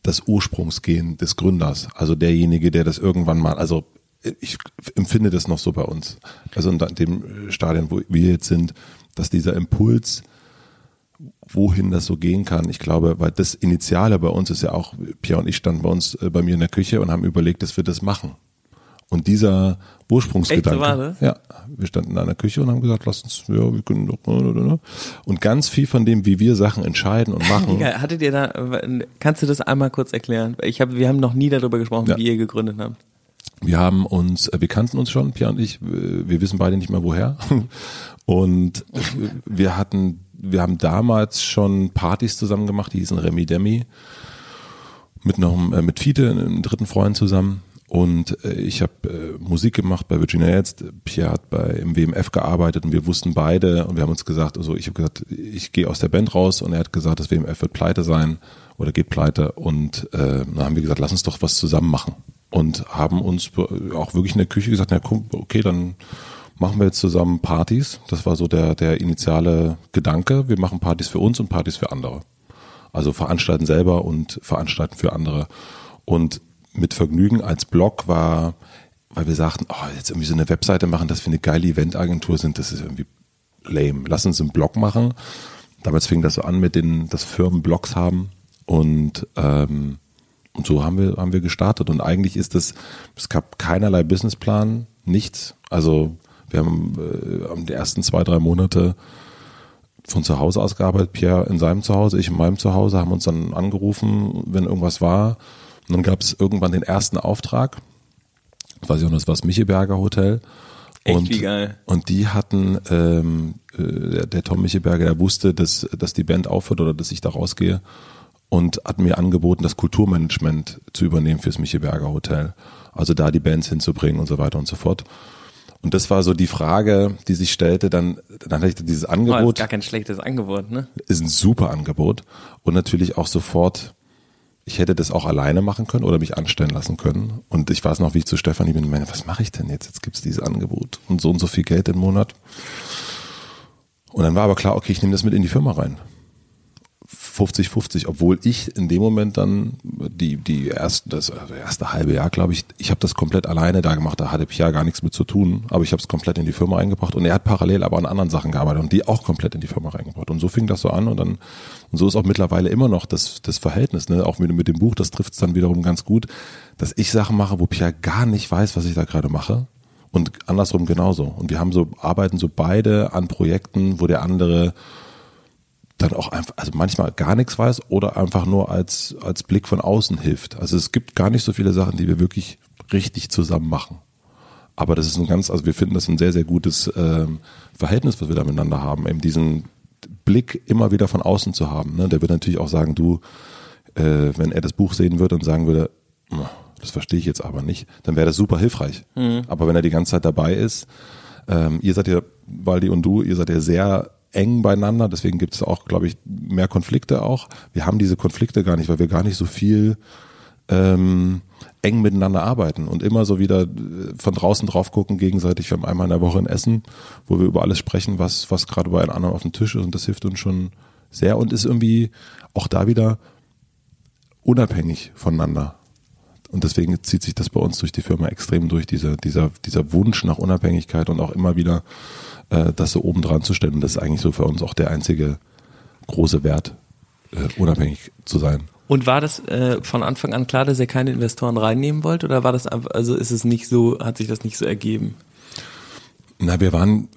das Ursprungsgehen des Gründers, also derjenige, der das irgendwann mal, also ich empfinde das noch so bei uns, also in dem Stadion, wo wir jetzt sind, dass dieser Impuls, wohin das so gehen kann. Ich glaube, weil das Initiale bei uns ist ja auch, Pierre und ich standen bei uns äh, bei mir in der Küche und haben überlegt, dass wir das machen. Und dieser Ursprungsgedanke. Echt? Ja, wir standen in einer Küche und haben gesagt, lass uns, ja, wir können doch. Und ganz viel von dem, wie wir Sachen entscheiden und machen. Hattet ihr da, kannst du das einmal kurz erklären? Ich habe, wir haben noch nie darüber gesprochen, Ja. wie ihr gegründet habt. Wir haben uns, äh, wir kannten uns schon, Pierre und ich, wir wissen beide nicht mehr woher. Und wir hatten, wir haben damals schon Partys zusammen gemacht, die hießen Remi Demi. Mit noch, äh, mit Fiete, einem dritten Freund zusammen. Und äh, ich habe äh, Musik gemacht bei Virginia jetzt. Pierre hat bei im WMF gearbeitet und wir wussten beide und wir haben uns gesagt, also ich habe gesagt, ich gehe aus der Band raus und er hat gesagt, das WMF wird pleite sein oder geht pleite und äh, dann haben wir gesagt, lass uns doch was zusammen machen und haben uns auch wirklich in der Küche gesagt, na guck, okay, dann machen wir jetzt zusammen Partys. Das war so der der initiale Gedanke. Wir machen Partys für uns und Partys für andere. Also veranstalten selber und veranstalten für andere. Und mit Vergnügen als Blog war weil wir sagten, oh, jetzt irgendwie so eine Webseite machen, dass wir eine geile Eventagentur sind, das ist irgendwie lame. Lass uns einen Blog machen. Damals fing das so an mit den, dass Firmen Blogs haben und ähm, und so haben wir haben wir gestartet und eigentlich ist es es gab keinerlei Businessplan, nichts. Also wir haben äh, die ersten zwei drei Monate von zu Hause aus gearbeitet, Pierre in seinem Zuhause, ich in meinem Zuhause, haben uns dann angerufen, wenn irgendwas war. Und dann gab es irgendwann den ersten Auftrag. Das weiß ich auch noch, das war das Micheberger Hotel. Echt, und, wie geil. Und die hatten, ähm, äh, der Tom Micheberger, der wusste, dass, dass die Band aufhört oder dass ich da rausgehe und hat mir angeboten, das Kulturmanagement zu übernehmen fürs Micheberger Hotel. Also da die Bands hinzubringen und so weiter und so fort. Und das war so die Frage, die sich stellte, dann, dann hatte ich dieses Oh, das ist Angebot, gar kein schlechtes Angebot, ne? ist ein super Angebot und natürlich auch sofort, ich hätte das auch alleine machen können oder mich anstellen lassen können. Und ich weiß noch, wie ich zu Stefanie bin, meine, was mache ich denn jetzt? Jetzt gibt's dieses Angebot und so und so viel Geld im Monat. Und dann war aber klar, okay, ich nehme das mit in die Firma rein. 50-50, obwohl ich in dem Moment dann die, die ersten, das also erste halbe Jahr, glaube ich, ich habe das komplett alleine da gemacht, da hatte ich ja gar nichts mit zu tun, aber ich habe es komplett in die Firma eingebracht und er hat parallel aber an anderen Sachen gearbeitet und die auch komplett in die Firma reingebracht. Und so fing das so an und dann, und so ist auch mittlerweile immer noch das, das Verhältnis, ne? auch mit, mit dem Buch, das trifft es dann wiederum ganz gut, dass ich Sachen mache, wo Pierre gar nicht weiß, was ich da gerade mache. Und andersrum genauso. Und wir haben so, arbeiten so beide an Projekten, wo der andere dann auch einfach, also manchmal gar nichts weiß oder einfach nur als, als Blick von außen hilft. Also es gibt gar nicht so viele Sachen, die wir wirklich richtig zusammen machen. Aber das ist ein ganz, also wir finden das ein sehr, sehr gutes ähm, Verhältnis, was wir da miteinander haben, eben diesen Blick immer wieder von außen zu haben. Ne? Der wird natürlich auch sagen, du, äh, wenn er das Buch sehen würde und sagen würde, "Hm, das verstehe ich jetzt aber nicht, dann wäre das super hilfreich. Aber wenn er die ganze Zeit dabei ist, ähm, ihr seid ja, Waldi und du, ihr seid ja sehr eng beieinander, deswegen gibt es auch, glaube ich, mehr Konflikte auch. Wir haben diese Konflikte gar nicht, weil wir gar nicht so viel ähm, eng miteinander arbeiten und immer so wieder äh, von draußen drauf gucken gegenseitig. Wir haben einmal in der Woche ein Essen, wo wir über alles sprechen, was, was gerade bei einem anderen auf dem Tisch ist und das hilft uns schon sehr und ist irgendwie auch da wieder unabhängig voneinander. Und deswegen zieht sich das bei uns durch die Firma extrem durch, dieser, dieser, dieser Wunsch nach Unabhängigkeit und auch immer wieder äh, das so oben dran zu stellen. Und das ist eigentlich so für uns auch der einzige große Wert, äh, unabhängig zu sein. Und war das äh, von Anfang an klar, dass ihr keine Investoren reinnehmen wollt? Oder war das einfach, also ist es nicht so, hat sich das nicht so ergeben? Na, wir waren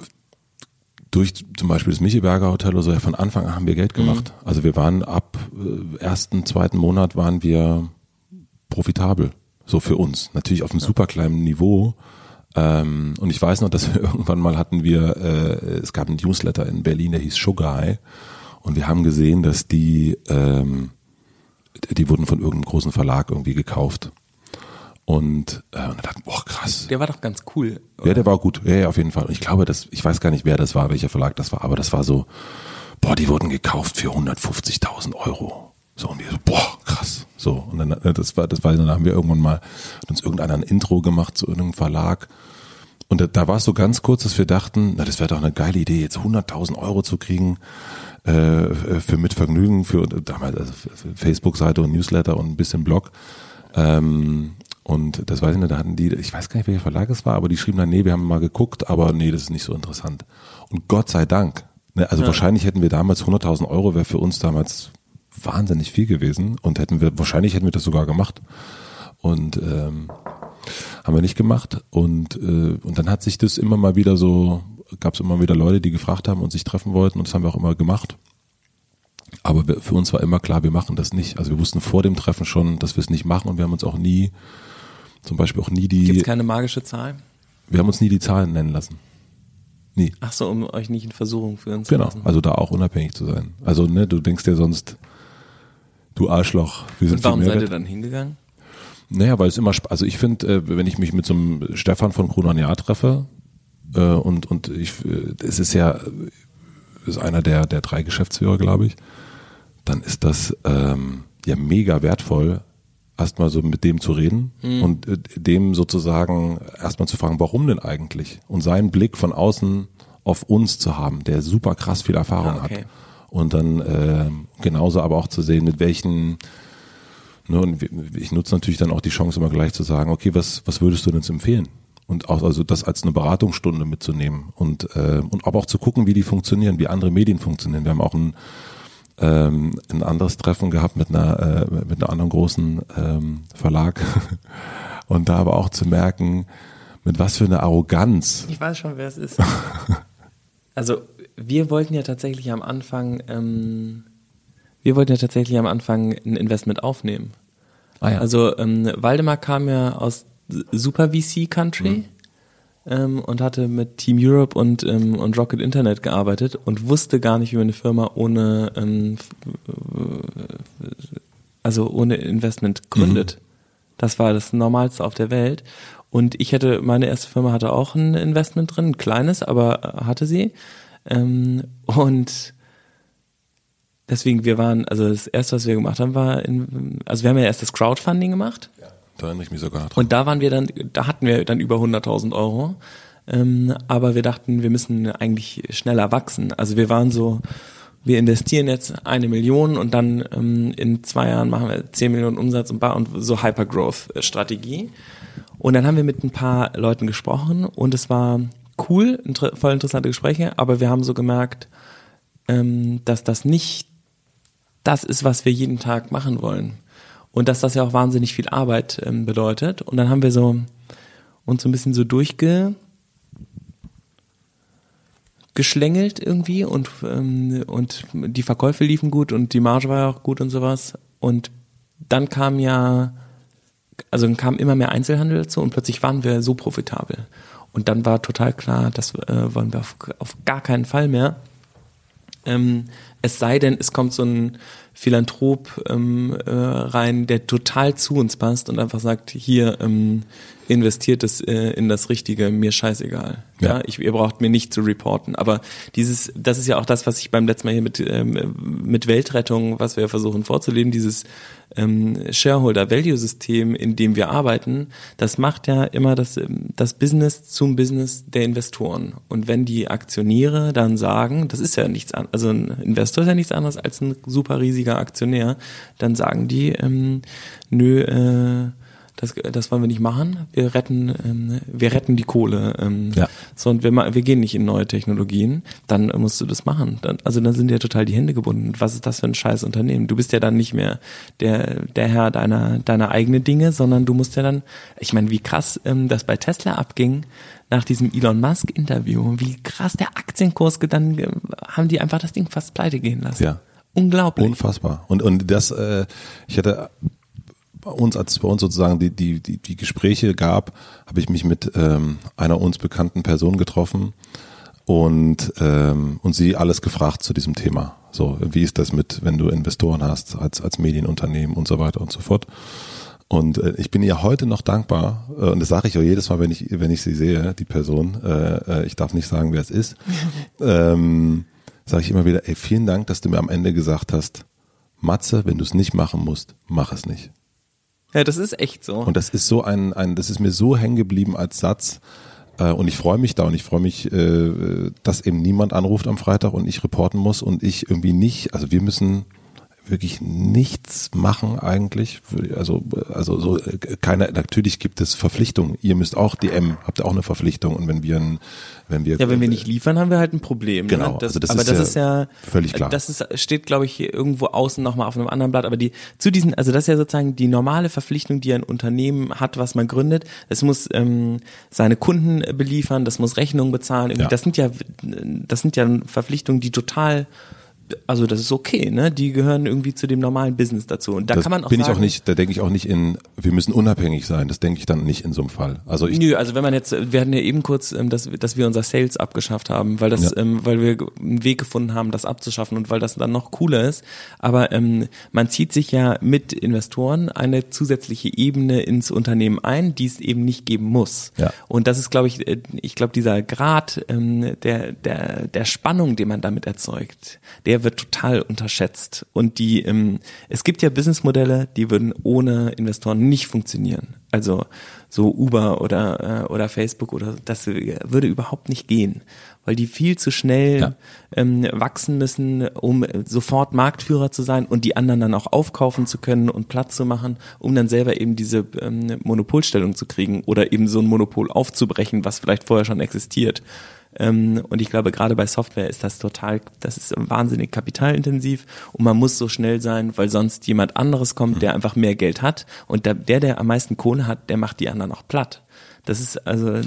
durch zum Beispiel das Micheberger Hotel oder so, ja, von Anfang an haben wir Geld gemacht. Also wir waren ab äh, ersten, zweiten Monat waren wir profitabel. So für uns. Natürlich auf einem super kleinen Niveau. Ähm, und ich weiß noch, dass wir irgendwann mal hatten wir, äh, es gab einen Newsletter in Berlin, der hieß Sugar High. Und wir haben gesehen, dass die, ähm, die wurden von irgendeinem großen Verlag irgendwie gekauft. Und, äh, und dann dachten, boah, krass. Der war doch ganz cool. Ja, der war gut. Ja, ja, auf jeden Fall. Und ich glaube, dass, ich weiß gar nicht, wer das war, welcher Verlag das war, aber das war so, boah, die wurden gekauft für 150.000 Euro. So, und wir so, boah, krass. So, und dann, äh, das war, das war, dann haben wir irgendwann mal, hat uns irgendeiner ein Intro gemacht zu irgendeinem Verlag. Und da, da war es so ganz kurz, dass wir dachten, na, das wäre doch eine geile Idee, jetzt 100.000 Euro zu kriegen, äh, für mit Vergnügen, für damals also Facebook-Seite und Newsletter und ein bisschen Blog. Ähm, und das weiß ich nicht, da hatten die, ich weiß gar nicht, welcher Verlag es war, aber die schrieben dann, nee, wir haben mal geguckt, aber nee, das ist nicht so interessant. Und Gott sei Dank. Ne, also Ja. wahrscheinlich hätten wir damals 100.000 Euro, wäre für uns damals wahnsinnig viel gewesen und hätten wir, wahrscheinlich hätten wir das sogar gemacht. Und ähm, haben wir nicht gemacht. Und, äh, und dann hat sich das immer mal wieder so, gab es immer wieder Leute, die gefragt haben und sich treffen wollten und das haben wir auch immer gemacht. Aber wir, für uns war immer klar, wir machen das nicht. Also wir wussten vor dem Treffen schon, dass wir es nicht machen und wir haben uns auch nie, zum Beispiel auch nie Gibt die, es keine magische Zahl? wir haben uns nie die Zahlen nennen lassen. Nie. Ach so, um euch nicht in Versuchung führen zu Genau, lassen. also da auch unabhängig zu sein. Also ne, du denkst dir sonst, du Arschloch, wir sind Und warum seid ihr dann hingegangen? Naja, weil es immer, also ich finde, äh, wenn ich mich mit so einem Stefan von Kronan Jahr treffe, äh, und, und ich, äh, es ist ja, ist einer der, der drei Geschäftsführer, glaube ich, dann ist das ähm, ja mega wertvoll, erstmal so mit dem zu reden und äh, dem sozusagen erstmal zu fragen, warum denn eigentlich? Und seinen Blick von außen auf uns zu haben, der super krass viel Erfahrung Ah, okay. hat. Und dann äh, genauso aber auch zu sehen, mit welchen Ne, und ich nutze natürlich dann auch die Chance immer gleich zu sagen, okay, was, was würdest du denn jetzt empfehlen? und auch also das als eine Beratungsstunde mitzunehmen und äh, und aber auch zu gucken, wie die funktionieren, wie andere Medien funktionieren. Wir haben auch ein ähm, ein anderes Treffen gehabt mit einer äh, mit einem anderen großen ähm, Verlag und da aber auch zu merken, mit was für einer Arroganz. Ich weiß schon, wer es ist. also wir wollten ja tatsächlich am Anfang, ähm, wir wollten ja tatsächlich am Anfang ein Investment aufnehmen. Ah, ja. Also ähm, Waldemar kam ja aus Super VC Country. Mhm. Ähm, und hatte mit Team Europe und, ähm, und Rocket Internet gearbeitet und wusste gar nicht, wie man eine Firma ohne ähm, also ohne Investment gründet. Mhm. Das war das Normalste auf der Welt. Und ich hätte, meine erste Firma hatte auch ein Investment drin, ein kleines, aber hatte sie. Ähm, und deswegen, wir waren, also das erste, was wir gemacht haben, war, in, also wir haben ja erst das Crowdfunding gemacht. Ja, da erinnere ich mich sogar dran. Und da waren wir dann, da hatten wir dann über 100.000 Euro. Ähm, aber wir dachten, wir müssen eigentlich schneller wachsen. Also wir waren so, wir investieren jetzt eine Million und dann ähm, in zwei Jahren machen wir 10 Millionen Umsatz und, und so Hypergrowth-Strategie. Und dann haben wir mit ein paar Leuten gesprochen und es war cool, inter voll interessante Gespräche, aber wir haben so gemerkt, ähm, dass das nicht das ist, was wir jeden Tag machen wollen. Und dass das ja auch wahnsinnig viel Arbeit ähm, bedeutet. Und dann haben wir so uns so ein bisschen so durchge geschlängelt irgendwie und ähm, und die Verkäufe liefen gut und die Marge war ja auch gut und sowas und dann kam ja also kam immer mehr Einzelhandel dazu und plötzlich waren wir so profitabel und dann war total klar, das äh, wollen wir auf, auf gar keinen Fall mehr. Ähm, es sei denn, es kommt so ein Philanthrop ähm, äh, rein, der total zu uns passt und einfach sagt, hier ähm, investiert es äh, in das Richtige, mir scheißegal. Ja, ja ich, ihr braucht mir nicht zu reporten. Aber dieses, das ist ja auch das, was ich beim letzten Mal hier mit ähm, mit Weltrettung, was wir versuchen vorzuleben, dieses ähm, Shareholder-Value-System, in dem wir arbeiten, das macht ja immer das, das Business zum Business der Investoren. Und wenn die Aktionäre dann sagen, das ist ja nichts anderes, also ein Investor ist ja nichts anderes als ein super riesiger Aktionär, dann sagen die, ähm, nö, äh, das, das wollen wir nicht machen. Wir retten, ähm, wir retten die Kohle. Ähm, ja. So und wir, wir gehen nicht in neue Technologien. Dann musst du das machen. Dann, also dann sind ja total die Hände gebunden. Was ist das für ein scheiß Unternehmen? Du bist ja dann nicht mehr der der Herr deiner deiner eigenen Dinge, sondern du musst ja dann. Ich meine, wie krass ähm, das bei Tesla abging nach diesem Elon Musk Interview. Wie krass der Aktienkurs dann haben die einfach das Ding fast pleite gehen lassen. Ja. Unglaublich. Unfassbar. Und und das, äh, ich hatte bei uns, als bei uns sozusagen die, die, die, die Gespräche gab, habe ich mich mit ähm, einer uns bekannten Person getroffen und, ähm, und sie alles gefragt zu diesem Thema. So, wie ist das mit, wenn du Investoren hast, als, als Medienunternehmen und so weiter und so fort. Und äh, ich bin ihr heute noch dankbar, äh, und das sage ich auch jedes Mal, wenn ich, wenn ich sie sehe, die Person, äh, äh ich darf nicht sagen, wer es ist, ähm, sage ich immer wieder, ey, vielen Dank, dass du mir am Ende gesagt hast, Matze, wenn du es nicht machen musst, mach es nicht. Ja, das ist echt so. Und das ist so ein, ein das ist mir so hängen geblieben als Satz. Äh, und ich freue mich da und ich freue mich, äh, dass eben niemand anruft am Freitag und ich reporten muss und ich irgendwie nicht, also wir müssen wirklich nichts machen eigentlich. Also, also so keine, natürlich gibt es Verpflichtungen. Ihr müsst auch DM, habt ihr auch eine Verpflichtung und wenn wir ein, wenn wir Ja, wenn wir nicht liefern, haben wir halt ein Problem. Ne? Genau, ne? das, also das aber ist das ja ist ja völlig klar. Das ist, steht, glaube ich, irgendwo außen nochmal auf einem anderen Blatt, aber die zu diesen, also das ist ja sozusagen die normale Verpflichtung, die ein Unternehmen hat, was man gründet. Es muss ähm, seine Kunden beliefern, das muss Rechnungen bezahlen. Ja. Das sind ja, das sind ja Verpflichtungen, die total also das ist okay, ne? Die gehören irgendwie zu dem normalen Business dazu. Und da das kann man auch bin sagen, ich auch nicht, da denke ich auch nicht in, wir müssen unabhängig sein. Das denke ich dann nicht in so einem Fall. Also ich, Nö, also wenn man jetzt, wir hatten ja eben kurz, ähm, dass, dass wir unser Sales abgeschafft haben, weil das, ja. ähm, weil wir einen Weg gefunden haben, das abzuschaffen und weil das dann noch cooler ist. Aber ähm, man zieht sich ja mit Investoren eine zusätzliche Ebene ins Unternehmen ein, die es eben nicht geben muss. Ja. Und das ist, glaube ich, äh, ich glaube, dieser Grad ähm, der, der, der Spannung, den man damit erzeugt, der der wird total unterschätzt. Und die, ähm, es gibt ja Businessmodelle, die würden ohne Investoren nicht funktionieren. Also so Uber oder, äh, oder Facebook oder das würde überhaupt nicht gehen, weil die viel zu schnell ja. ähm, wachsen müssen, um sofort Marktführer zu sein und die anderen dann auch aufkaufen zu können und Platz zu machen, um dann selber eben diese ähm, Monopolstellung zu kriegen oder eben so ein Monopol aufzubrechen, was vielleicht vorher schon existiert. Ähm, und ich glaube, gerade bei Software ist das total, das ist wahnsinnig kapitalintensiv und man muss so schnell sein, weil sonst jemand anderes kommt, der einfach mehr Geld hat und der, der, der am meisten Kohle hat, der macht die anderen auch platt. Das ist also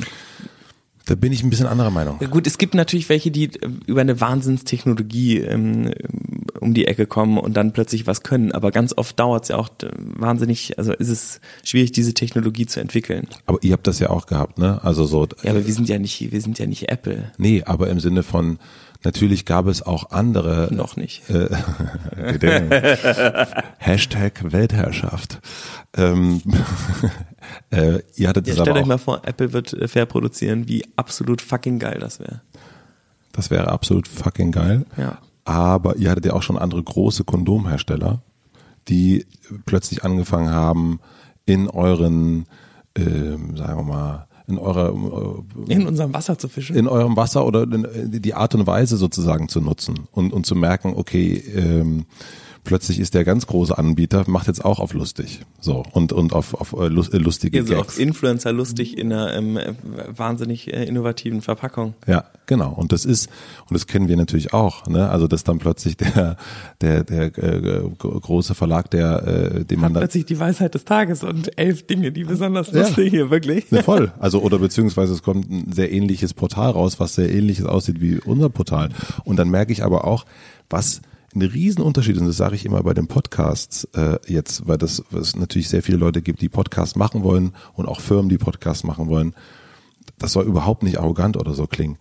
da bin ich ein bisschen anderer Meinung. Gut, es gibt natürlich welche, die äh, über eine Wahnsinnstechnologie ähm, um die Ecke kommen und dann plötzlich was können. Aber ganz oft dauert es ja auch äh, wahnsinnig, also ist es schwierig, diese Technologie zu entwickeln. Aber ihr habt das ja auch gehabt, ne? Also so. Ja, aber wir sind ja nicht, wir sind ja nicht Apple. Nee, aber im Sinne von, Natürlich gab es auch andere. Noch nicht. Äh, Hashtag Weltherrschaft. Ähm, äh, ihr hattet ja, das stellt euch mal vor, Apple wird äh, fair produzieren, wie absolut fucking geil das wäre. Das wäre absolut fucking geil. Ja. Aber ihr hattet ja auch schon andere große Kondomhersteller, die plötzlich angefangen haben, in euren, ähm, sagen wir mal, in eurer äh, in unserem Wasser zu fischen in eurem Wasser oder die Art und Weise sozusagen zu nutzen und und zu merken okay ähm, plötzlich ist der ganz große Anbieter, macht jetzt auch auf lustig. So, und, und auf, auf äh, äh, lustige also Gags. Auf Influencer lustig in einer ähm, wahnsinnig äh, innovativen Verpackung. Ja, genau. Und das ist, und das kennen wir natürlich auch, ne? Also, dass dann plötzlich der, der, der äh, große Verlag, der, äh, dem man dann. Plötzlich die Weisheit des Tages und elf Dinge, die besonders lustig ja. hier, wirklich. Ja, voll. Also, oder beziehungsweise es kommt ein sehr ähnliches Portal raus, was sehr ähnliches aussieht wie unser Portal. Und dann merke ich aber auch, was ein Riesenunterschied, und das sage ich immer bei den Podcasts äh, jetzt, weil das es natürlich sehr viele Leute gibt, die Podcasts machen wollen und auch Firmen, die Podcasts machen wollen. Das soll überhaupt nicht arrogant oder so klingen.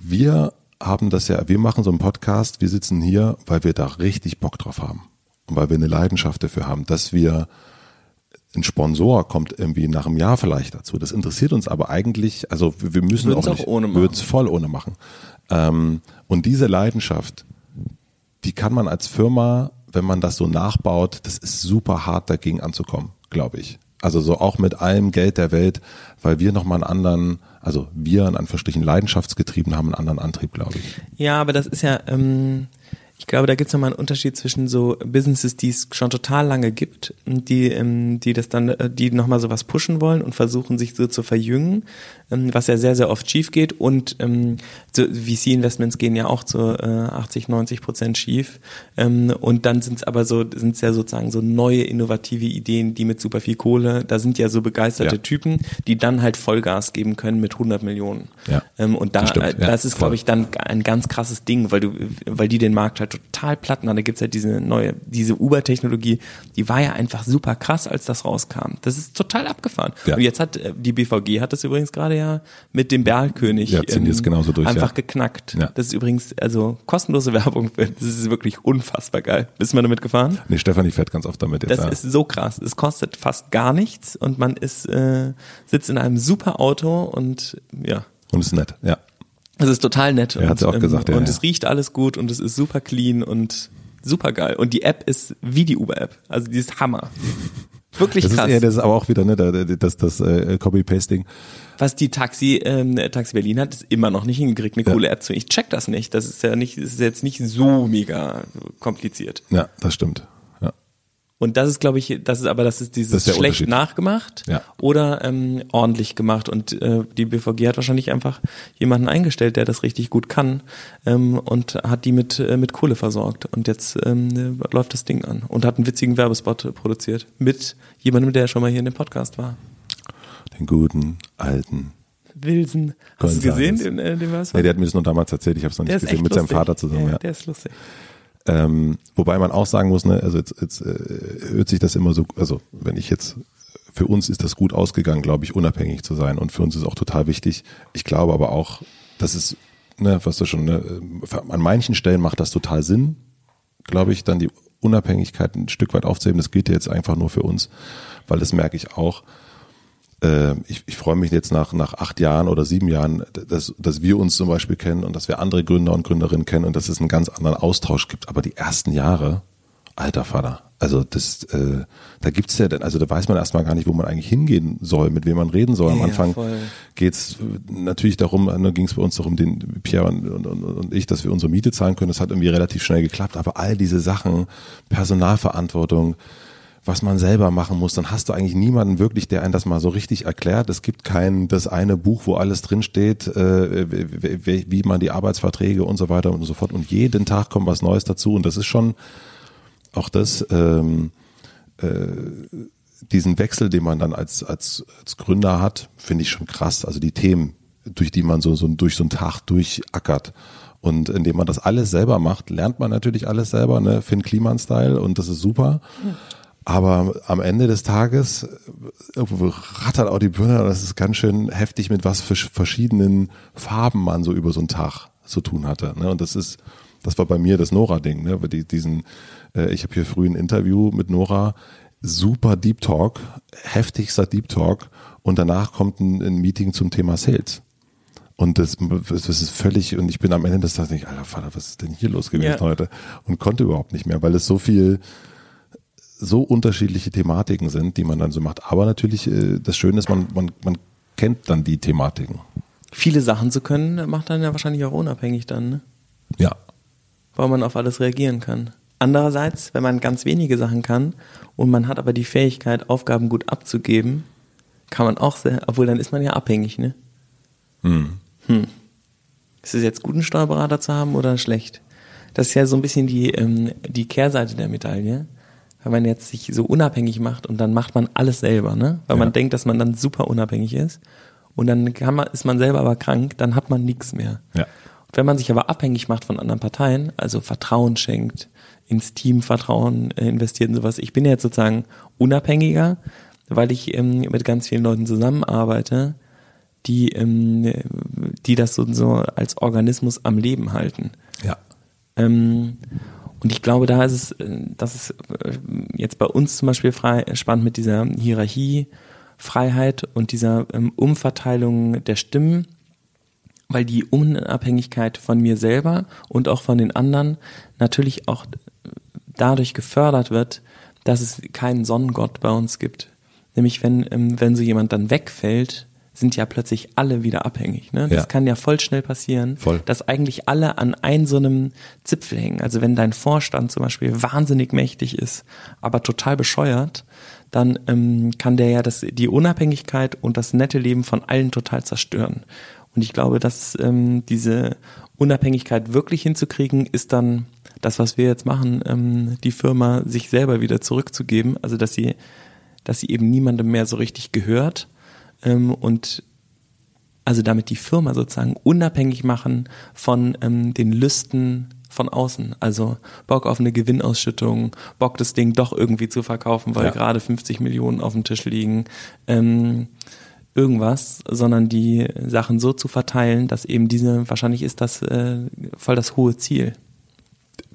Wir haben das ja, wir machen so einen Podcast, wir sitzen hier, weil wir da richtig Bock drauf haben und weil wir eine Leidenschaft dafür haben, dass wir ein Sponsor kommt irgendwie nach einem Jahr vielleicht dazu. Das interessiert uns aber eigentlich, also wir müssen auch, nicht, auch ohne machen. voll ohne machen. Ähm, und diese Leidenschaft, die kann man als Firma, wenn man das so nachbaut, das ist super hart dagegen anzukommen, glaube ich. Also so auch mit allem Geld der Welt, weil wir nochmal einen anderen, also wir in Anführungsstrichen Leidenschaftsgetrieben haben einen anderen Antrieb, glaube ich. Ja, aber das ist ja, ähm, ich glaube, da gibt es nochmal einen Unterschied zwischen so Businesses, die es schon total lange gibt, die, ähm, die das dann, äh, die nochmal sowas pushen wollen und versuchen, sich so zu verjüngen, ähm, was ja sehr, sehr oft schief geht. Und ähm, so VC-Investments gehen ja auch zu äh, 80, 90 Prozent schief. Und dann sind es aber so, sind es ja sozusagen so neue, innovative Ideen, die mit super viel Kohle, da sind ja so begeisterte ja. Typen, die dann halt Vollgas geben können mit 100 Millionen. Ja. Und da, das, stimmt, ja, das ist, glaube ich, dann ein ganz krasses Ding, weil du, weil die den Markt halt total platt machen. Da gibt's halt diese neue, diese Uber-Technologie, die war ja einfach super krass, als das rauskam. Das ist total abgefahren. Ja. Und jetzt hat äh, die BVG hat das übrigens gerade ja mit dem Berlkönig ja, ähm, genauso durch, einfach ja. geknackt. Ja. Das ist übrigens also kostenlose Werbung. Das ist wirklich unfassbar geil. Bist du mal damit gefahren? Nee, Stefanie fährt ganz oft damit. Jetzt, das ist so krass. Es kostet fast gar nichts und man ist äh, sitzt in einem super Auto und ja. Und ist nett, ja. Es ist total nett. Er hat auch ähm, gesagt, ja. Und ja. es riecht alles gut und es ist super clean und super geil. Und die App ist wie die Uber-App. Also die ist Hammer. Wirklich das krass. Ist, ja, das ist aber auch wieder ne, das, das äh, Copy-Pasting. Was die Taxi, ähm, Taxi Berlin hat, ist immer noch nicht hingekriegt, eine ja. coole App zu. Ich check das nicht. Das ist ja nicht, das ist jetzt nicht so mega kompliziert. Ja, das stimmt. Und das ist, glaube ich, das ist aber das ist dieses das ist schlecht nachgemacht ja. oder ähm, ordentlich gemacht. Und äh, die BVG hat wahrscheinlich einfach jemanden eingestellt, der das richtig gut kann ähm, und hat die mit äh, mit Kohle versorgt. Und jetzt ähm, läuft das Ding an und hat einen witzigen Werbespot produziert mit jemandem, der schon mal hier in dem Podcast war. Den guten alten Wilson. Hast du gesehen, den, äh, den Nee, der hat mir das nur damals erzählt, ich habe es noch nicht gesehen, mit lustig. seinem Vater zusammen. Ja, ja. Der ist lustig. Ähm, wobei man auch sagen muss, ne, also jetzt, jetzt äh, hört sich das immer so, also wenn ich jetzt für uns ist das gut ausgegangen, glaube ich, unabhängig zu sein. Und für uns ist auch total wichtig. Ich glaube aber auch, dass es, ne, was du schon, ne, an manchen Stellen macht das total Sinn, glaube ich, dann die Unabhängigkeit ein Stück weit aufzuheben. Das gilt ja jetzt einfach nur für uns, weil das merke ich auch. Äh, ich, ich freue mich jetzt nach, nach acht Jahren oder sieben Jahren, dass, dass wir uns zum Beispiel kennen und dass wir andere Gründer und Gründerinnen kennen und dass es einen ganz anderen Austausch gibt. Aber die ersten Jahre, alter Vater, also das, äh, da gibt's ja, also da weiß man erstmal gar nicht, wo man eigentlich hingehen soll, mit wem man reden soll. Am Ja, Anfang voll. geht's natürlich darum, da ging es bei uns darum, den Pierre und, und und ich, dass wir unsere Miete zahlen können. Das hat irgendwie relativ schnell geklappt. Aber all diese Sachen, Personalverantwortung, was man selber machen muss, dann hast du eigentlich niemanden wirklich, der einen das mal so richtig erklärt. Es gibt kein das eine Buch, wo alles drinsteht, äh, wie, wie- man die Arbeitsverträge und so weiter und so fort. Und jeden Tag kommt was Neues dazu. Und das ist schon auch das, ähm, äh, diesen Wechsel, den man dann als, als, als Gründer hat, finde ich schon krass. Also die Themen, durch die man so, so durch so einen Tag durchackert. Und indem man das alles selber macht, lernt man natürlich alles selber, ne? Finn Kliman-Style und das ist super. Aber am Ende des Tages äh, rattert auch die Birne, das ist ganz schön heftig, mit was für verschiedenen Farben man so über so einen Tag zu tun hatte. Ne? Und das ist, das war bei mir das Nora-Ding. Ne? Die, diesen, äh, ich habe hier früh ein Interview mit Nora, super Deep Talk, heftigster Deep Talk und danach kommt ein, ein Meeting zum Thema Sales. Und das, das ist völlig, und ich bin am Ende des Tages nicht, alter Vater, was ist denn hier los gewesen Ja. heute? Und konnte überhaupt nicht mehr, weil es so viel, so unterschiedliche Thematiken sind, die man dann so macht. Aber natürlich, äh, das Schöne ist, man, man, man kennt dann die Thematiken. Viele Sachen zu können, macht dann ja wahrscheinlich auch unabhängig dann, ne? Ja. weil man auf alles reagieren kann. Andererseits, wenn man ganz wenige Sachen kann und man hat aber die Fähigkeit, Aufgaben gut abzugeben, kann man auch sehr, obwohl dann ist man ja abhängig, ne? Hm. Ist es jetzt gut, einen Steuerberater zu haben oder schlecht? Das ist ja so ein bisschen die, ähm, die Kehrseite der Medaille. Wenn man jetzt sich so unabhängig macht und dann macht man alles selber, ne? Weil Ja. man denkt, dass man dann super unabhängig ist. Und dann man, ist man selber aber krank, dann hat man nichts mehr. Ja. Und wenn man sich aber abhängig macht von anderen Parteien, also Vertrauen schenkt, ins Team Vertrauen äh, investiert und sowas. Ich bin ja jetzt sozusagen unabhängiger, weil ich ähm, mit ganz vielen Leuten zusammenarbeite, die, ähm, die das so, so als Organismus am Leben halten. Ja. Ähm, und ich glaube, da ist es, äh, das ist äh, jetzt bei uns zum Beispiel frei, spannend mit dieser Hierarchiefreiheit und dieser ähm, Umverteilung der Stimmen, weil die Unabhängigkeit von mir selber und auch von den anderen natürlich auch dadurch gefördert wird, dass es keinen Sonnengott bei uns gibt. Nämlich wenn, ähm, wenn so jemand dann wegfällt, sind ja plötzlich alle wieder abhängig. Ne? Das Ja. kann ja voll schnell passieren, Voll. dass eigentlich alle an ein so einem Zipfel hängen. Also wenn dein Vorstand zum Beispiel wahnsinnig mächtig ist, aber total bescheuert, dann ähm, kann der ja das, die Unabhängigkeit und das nette Leben von allen total zerstören. Und ich glaube, dass ähm, diese Unabhängigkeit wirklich hinzukriegen, ist dann das, was wir jetzt machen, ähm, die Firma sich selber wieder zurückzugeben. Also dass sie, dass sie eben niemandem mehr so richtig gehört ähm, und also damit die Firma sozusagen unabhängig machen von ähm, den Lüsten von außen. Also Bock auf eine Gewinnausschüttung, Bock das Ding doch irgendwie zu verkaufen, weil Ja. gerade 50 Millionen auf dem Tisch liegen, ähm, irgendwas, sondern die Sachen so zu verteilen, dass eben diese, wahrscheinlich ist das äh, voll das hohe Ziel.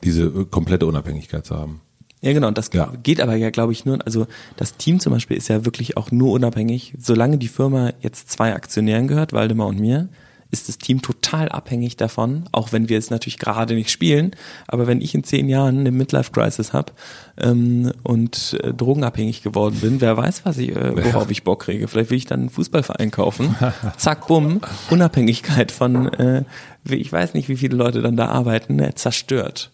Diese äh, komplette Unabhängigkeit zu haben. Ja, genau. Das Ja. geht aber ja, glaube ich, nur, also das Team zum Beispiel ist ja wirklich auch nur unabhängig. Solange die Firma jetzt zwei Aktionären gehört, Waldemar und mir, ist das Team total abhängig davon, auch wenn wir es natürlich gerade nicht spielen. Aber wenn ich in zehn Jahren eine Midlife-Crisis habe ähm, und äh, drogenabhängig geworden bin, wer weiß, was ich, äh, worauf ich Bock kriege. Vielleicht will ich dann einen Fußballverein kaufen. Zack, bumm, Unabhängigkeit von, äh, ich weiß nicht, wie viele Leute dann da arbeiten, äh, zerstört.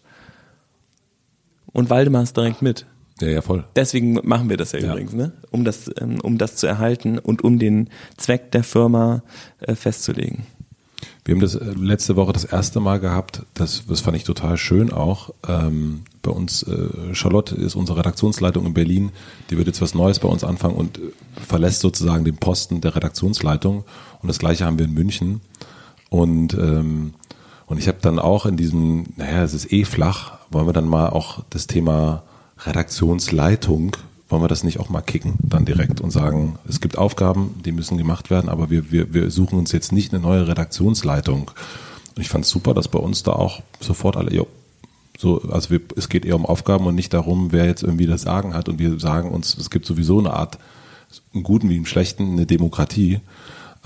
Und Waldemar ist direkt mit. Ja, ja, voll. Deswegen machen wir das ja, Ja. übrigens, ne? Um das, ähm, um das zu erhalten und um den Zweck der Firma äh, festzulegen. Wir haben das äh, letzte Woche das erste Mal gehabt, das, das fand ich total schön auch. Ähm, bei uns, äh, Charlotte ist unsere Redaktionsleitung in Berlin, die wird jetzt was Neues bei uns anfangen und äh, verlässt sozusagen den Posten der Redaktionsleitung. Und das gleiche haben wir in München. Und, ähm, und ich habe dann auch in diesem, naja, es ist eh flach, wollen wir dann mal auch das Thema Redaktionsleitung, wollen wir das nicht auch mal kicken, dann direkt und sagen, es gibt Aufgaben, die müssen gemacht werden, aber wir, wir, wir suchen uns jetzt nicht eine neue Redaktionsleitung. Und ich fand es super, dass bei uns da auch sofort alle, jo, so, also wir, es geht eher um Aufgaben und nicht darum, wer jetzt irgendwie das Sagen hat. Und wir sagen uns, es gibt sowieso eine Art im Guten wie im Schlechten eine Demokratie.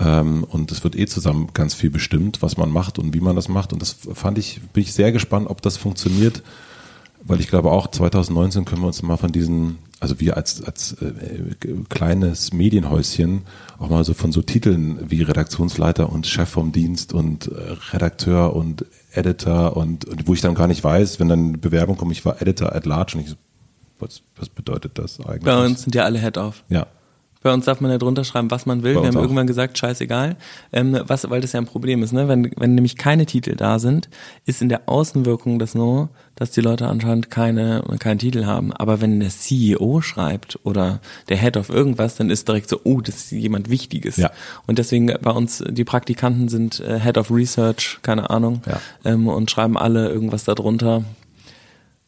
Ähm, und es wird eh zusammen ganz viel bestimmt, was man macht und wie man das macht. Und das fand ich, bin ich sehr gespannt, ob das funktioniert, weil ich glaube auch 2019 können wir uns mal von diesen, also wir als, als äh, kleines Medienhäuschen auch mal so von so Titeln wie Redaktionsleiter und Chef vom Dienst und äh, Redakteur und Editor und, und wo ich dann gar nicht weiß, wenn dann eine Bewerbung kommt, ich war Editor at large und ich so, was, was bedeutet das eigentlich? Bei uns sind ja alle Head-Off. Ja. Bei uns darf man ja drunter schreiben, was man will. Wir haben auch. irgendwann gesagt, scheißegal. Ähm, was, weil das ja ein Problem ist, ne? Wenn, wenn nämlich keine Titel da sind, ist in der Außenwirkung das so, dass die Leute anscheinend keine, keinen Titel haben. Aber wenn der CEO schreibt oder der Head of irgendwas, dann ist direkt so, oh, das ist jemand Wichtiges. Ja. Und deswegen bei uns, die Praktikanten sind äh, Head of Research, keine Ahnung, Ja. ähm, und schreiben alle irgendwas darunter.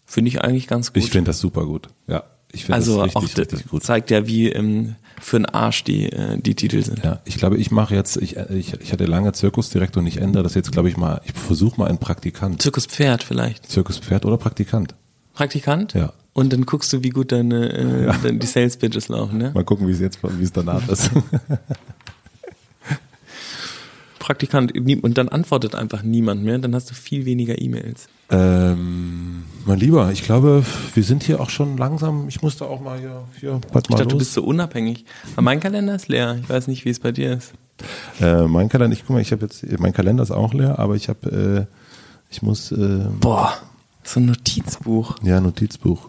Finde ich eigentlich ganz gut. Ich finde das super gut. Ja, ich finde also das auch richtig, richtig gut. zeigt ja, wie ähm, für einen Arsch die, äh, die Titel sind. Ja, ich glaube, ich mache jetzt, ich, ich, ich hatte lange Zirkusdirektor und ich ändere das jetzt, glaube ich mal, ich versuche mal einen Praktikant. Zirkus Pferd vielleicht. Zirkuspferd oder Praktikant. Praktikant? Ja. Und dann guckst du, wie gut deine äh, Ja. die Sales Pitches laufen, ne? Mal gucken, wie es jetzt, wie es danach ist. Praktikant und dann antwortet einfach niemand mehr, dann hast du viel weniger E-Mails. Ähm, mein Lieber, ich glaube, wir sind hier auch schon langsam, ich musste auch mal hier, hier bald Ich mal dachte, du los. bist so unabhängig. Aber mein Kalender ist leer. Ich weiß nicht, wie es bei dir ist. Äh, mein Kalender, ich guck mal, ich habe jetzt, mein Kalender ist auch leer, aber ich habe, äh, ich muss, äh, Boah, so ein Notizbuch. ja, Notizbuch.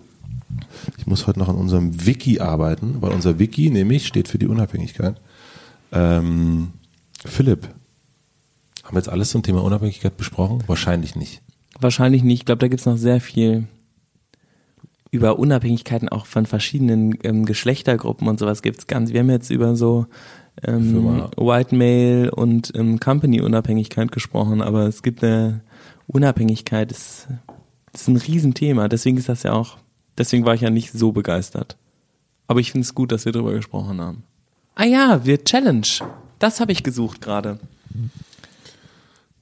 Ich muss heute noch an unserem Wiki arbeiten, weil unser Wiki nämlich steht für die Unabhängigkeit. Ähm, Philipp, haben wir jetzt alles zum Thema Unabhängigkeit besprochen? Wahrscheinlich nicht. Wahrscheinlich nicht. Ich glaube, da gibt's noch sehr viel über Unabhängigkeiten auch von verschiedenen ähm, Geschlechtergruppen und sowas gibt's ganz. Wir haben jetzt über so ähm. White Male und ähm, Company Unabhängigkeit gesprochen, aber es gibt eine Unabhängigkeit, das, das ist ein Riesenthema. Deswegen ist das ja auch, deswegen war ich ja nicht so begeistert. Aber ich finde es gut, dass wir drüber gesprochen haben. Ah ja, wir Challenge. Das habe ich gesucht gerade.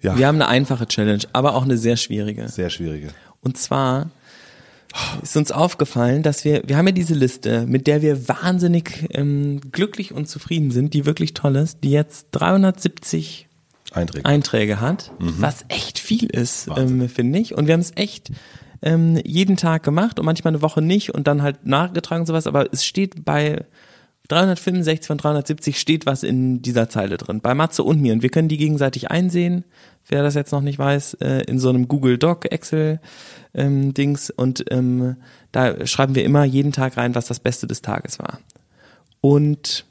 Ja, Wir haben eine einfache Challenge, aber auch eine sehr schwierige. sehr schwierige. Und zwar ist uns aufgefallen, dass wir, wir haben ja diese Liste, mit der wir wahnsinnig ähm, glücklich und zufrieden sind, die wirklich toll ist, die jetzt 370 Einträge. Einträge hat, was echt viel ist, Mhm. Ähm, finde ich. Und wir haben es echt ähm, jeden Tag gemacht und manchmal eine Woche nicht und dann halt nachgetragen und sowas, aber es steht bei 365 von 370 steht was in dieser Zeile drin. Bei Matze und mir. Und wir können die gegenseitig einsehen, wer das jetzt noch nicht weiß, äh, in so einem Google Doc, Excel ähm, Dings. Und ähm, da schreiben wir immer jeden Tag rein, was das Beste des Tages war. Und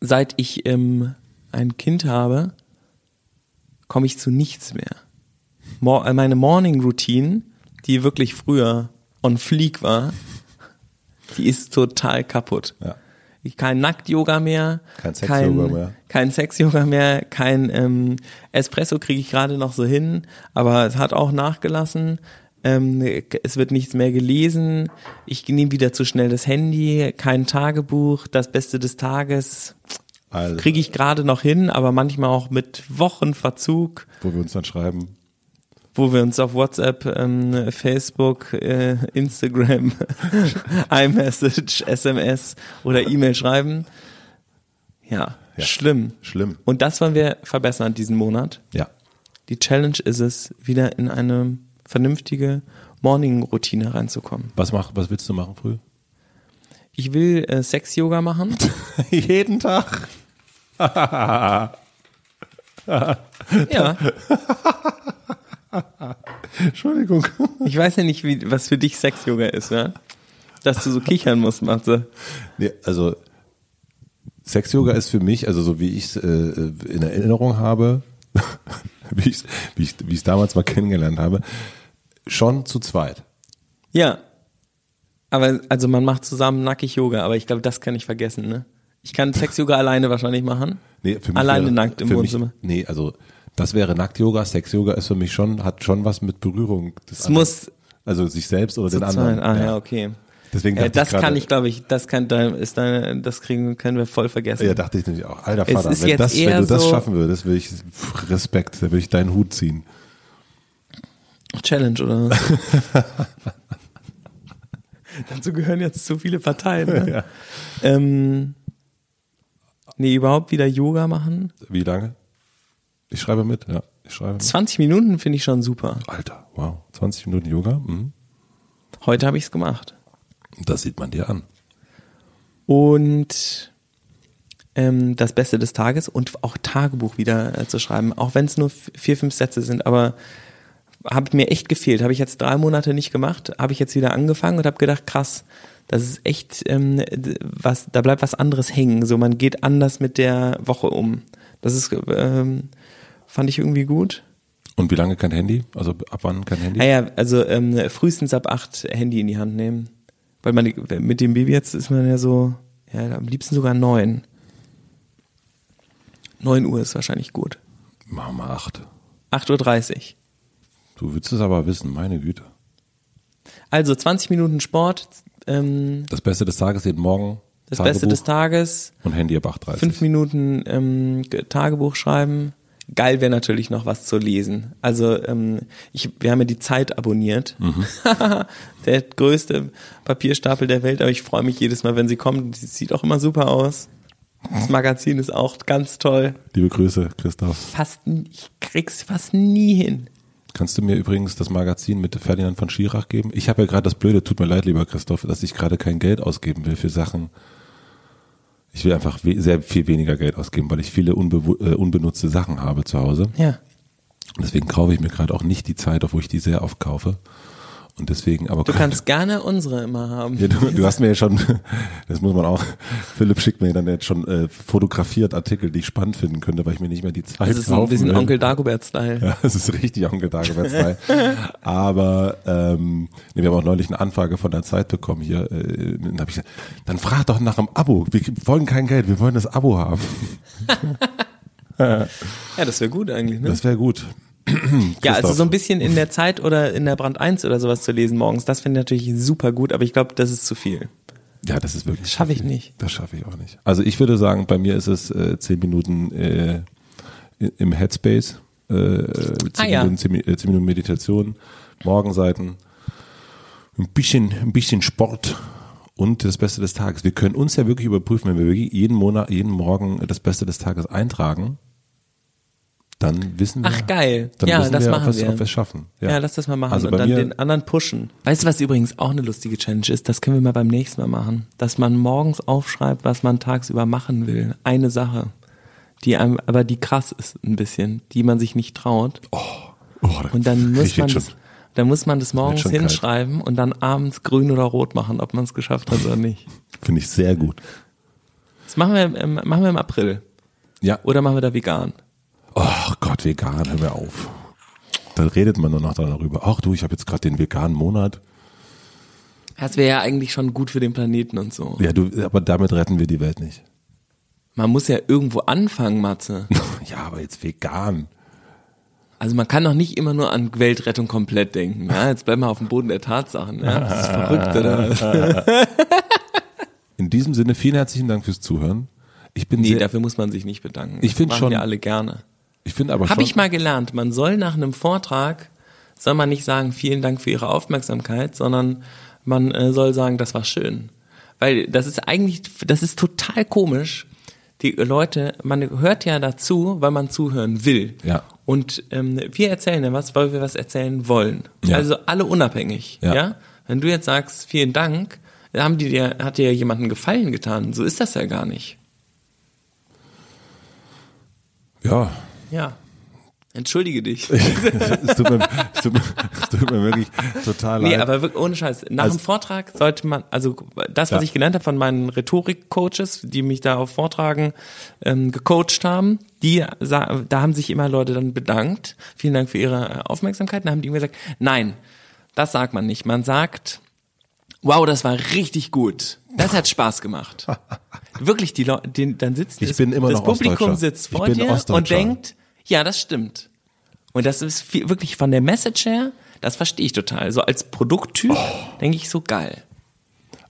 seit ich ähm, ein Kind habe, komme ich zu nichts mehr. Mor äh, meine Morning Routine, die wirklich früher on fleek war, die ist total kaputt. Ja. Kein Nackt-Yoga mehr, Kein Sex-Yoga mehr. kein Sex-Yoga mehr, kein ähm, Espresso kriege ich gerade noch so hin, aber es hat auch nachgelassen. Ähm, es wird nichts mehr gelesen. Ich nehme wieder zu schnell das Handy, kein Tagebuch, das Beste des Tages Also, kriege ich gerade noch hin, aber manchmal auch mit Wochenverzug, wo wir uns dann schreiben. Wo wir uns auf WhatsApp, ähm, Facebook, äh, Instagram, iMessage, SMS oder E-Mail schreiben. Ja, Ja. schlimm. Schlimm. Und das wollen wir verbessern diesen Monat. Ja. Die Challenge ist es, wieder in eine vernünftige Morning-Routine reinzukommen. Was, mach, was willst du machen früh? Ich will äh, Sex-Yoga machen. Jeden Tag. ja, Entschuldigung. ich weiß ja nicht, wie, was für dich Sex-Yoga ist, ja? Dass du so kichern musst, Matze. Nee, also Sex-Yoga ist für mich, also so wie ich es äh, in Erinnerung habe, wie ich es wie ich, wie ich's damals mal kennengelernt habe, schon zu zweit. Ja. Aber also man macht zusammen nackig Yoga, aber ich glaube, das kann ich vergessen, ne? Ich kann Sex-Yoga alleine wahrscheinlich machen. Nee, für mich Alleine wäre, nackt im Wohnzimmer. Mich, nee, also das wäre Nackt-Yoga, Sex-Yoga ist für mich schon, hat schon was mit Berührung des Es anderen. muss Also sich selbst oder den anderen. zweit. Ah ja, okay. Deswegen Äh, das ich grade, kann ich, glaube ich, das kann ist deine, das kriegen können wir voll vergessen. Ja, dachte ich nämlich auch. Alter Vater, wenn, das, wenn du das so- schaffen würdest, würde ich Respekt, da würde ich deinen Hut ziehen. Challenge oder was? Dazu gehören jetzt zu viele Parteien. Ne? Ja. ähm, Nee, überhaupt wieder Yoga machen. Wie lange? Ich schreibe mit, ja. Ich schreibe mit. 20 Minuten finde ich schon super. Alter, wow. 20 Minuten Yoga? Mhm. Heute habe ich es gemacht. Das sieht man dir an. Und ähm, das Beste des Tages und auch Tagebuch wieder äh, zu schreiben, auch wenn es nur vier, fünf Sätze sind, aber habe mir echt gefehlt. Habe ich jetzt drei Monate nicht gemacht, habe ich jetzt wieder angefangen und habe gedacht, krass, das ist echt ähm, was, da bleibt was anderes hängen. So, man geht anders mit der Woche um. Das ist, ähm, fand ich irgendwie gut. Und wie lange kein Handy? Also ab wann kein Handy? Naja, also ähm, frühestens ab acht Handy in die Hand nehmen. Weil man mit dem Baby jetzt ist man ja so, ja, am liebsten sogar neun. Neun Uhr ist wahrscheinlich gut. Mach mal acht. 8.30 Uhr. Du willst es aber wissen, meine Güte. Also 20 Minuten Sport, ähm, Das Beste des Tages jeden Morgen. das Tagebuch Beste des Tages, Und Handy ab 8.30 fünf Minuten ähm, Ge- Tagebuch schreiben. Geil wäre natürlich noch was zu lesen. Also ähm, ich, wir haben ja die Zeit abonniert. der größte Papierstapel der Welt, aber ich freue mich jedes Mal, wenn sie kommt. Die sieht auch immer super aus. Das Magazin ist auch ganz toll. Liebe Grüße, Christoph. Fast, ich krieg's fast nie hin. Kannst du mir übrigens das Magazin mit Ferdinand von Schirach geben? Ich habe ja gerade das Blöde, tut mir leid, lieber Christoph, dass ich gerade kein Geld ausgeben will für Sachen. Ich will einfach sehr viel weniger Geld ausgeben, weil ich viele unbewu- äh, unbenutzte Sachen habe zu Hause. Ja. Deswegen kaufe ich mir gerade auch nicht die Zeit, obwohl ich die sehr oft kaufe. Und deswegen, aber Du kannst gerne unsere immer haben. Ja, du, du hast mir ja schon, das muss man auch, Philipp schickt mir dann jetzt schon äh, fotografiert Artikel, die ich spannend finden könnte, weil ich mir nicht mehr die Zeit Das ist ein bisschen. Onkel Dagobert-Style. Ja, das ist richtig Onkel Dagobert Style. Aber ähm, nee, wir haben auch neulich eine Anfrage von der Zeit bekommen hier. Äh, dann, hab ich gesagt, dann frag doch nach einem Abo. Wir wollen kein Geld, wir wollen das Abo haben. Ja, das wäre gut eigentlich, ne? Das wäre gut. Ja, also so ein bisschen in der Zeit oder in der Brand 1 oder sowas zu lesen morgens, das finde ich natürlich super gut, aber ich glaube, das ist zu viel. Ja, das ist wirklich. Schaffe ich nicht. Das schaffe ich auch nicht. Also ich würde sagen, bei mir ist es äh, zehn Minuten äh, im Headspace, äh, zehn, Ah, ja. Minuten, zehn, äh, zehn Minuten Meditation, Morgenseiten, ein bisschen, ein bisschen Sport und das Beste des Tages. Wir können uns ja wirklich überprüfen, wenn wir wirklich jeden Monat, jeden Morgen das Beste des Tages eintragen, dann wissen wir. Ach geil. Dann ja, wissen das wir, machen ob, wir. ob wir es schaffen. Ja. lass das mal machen Also und dann den anderen pushen. Weißt du, was übrigens auch eine lustige Challenge ist? Das können wir mal beim nächsten Mal machen. Dass man morgens aufschreibt, was man tagsüber machen will. Eine Sache. Die einem, aber die krass ist ein bisschen, die man sich nicht traut. oh, da Und dann muss man das, dann muss man das morgens schon kalt. hinschreiben und dann abends grün oder rot machen, ob man es geschafft hat oder nicht. Finde ich sehr gut. Das machen wir, im- machen wir im April. Ja. Oder machen wir da vegan? Oh Gott, vegan, hör mir auf. Da redet man nur noch darüber. Ach du, ich habe jetzt gerade den veganen Monat. Das wäre ja eigentlich schon gut für den Planeten und so. Ja, du, aber damit retten wir die Welt nicht. Man muss ja irgendwo anfangen, Matze. Ja, aber jetzt vegan. Also man kann doch nicht immer nur an Weltrettung komplett denken. Ja, jetzt bleiben wir auf dem Boden der Tatsachen. Ja? Das ist verrückt, oder was? In diesem Sinne, vielen herzlichen Dank fürs Zuhören. Ich bin Nee, sehr, dafür muss man sich nicht bedanken. Ich Das find machen schon- wir alle gerne. Ich finde aber Habe ich mal gelernt. Man soll nach einem Vortrag, soll man nicht sagen, vielen Dank für Ihre Aufmerksamkeit, sondern man äh, soll sagen, das war schön. Weil das ist eigentlich, das ist total komisch. Die Leute, man hört ja dazu, weil man zuhören will. Ja. Und ähm, wir erzählen ja was, weil wir was erzählen wollen. Ja. Also alle unabhängig. Ja. Ja. Wenn du jetzt sagst, vielen Dank, haben die dir, hat dir jemanden Gefallen getan. So ist das ja gar nicht. ja, Ja. Entschuldige dich. es tut, mir, es, tut mir, es tut mir wirklich total Nee, leid. aber wirklich ohne Scheiß. Nach Also- dem Vortrag sollte man, also das, was Ja. ich gelernt habe von meinen Rhetorik-Coaches, die mich da auf Vortragen ähm, gecoacht haben, die da haben sich immer Leute dann bedankt. Vielen Dank für Ihre Aufmerksamkeit. Dann haben die mir gesagt, nein, das sagt man nicht. Man sagt, wow, das war richtig gut. Das hat Spaß gemacht. Wirklich, die Leute, dann sitzt Ich das, bin immer das noch Publikum sitzt vor dir und denkt, ja, das stimmt. Und das ist viel, wirklich von der Message her, das verstehe ich total. So als Produkttyp denke ich so geil.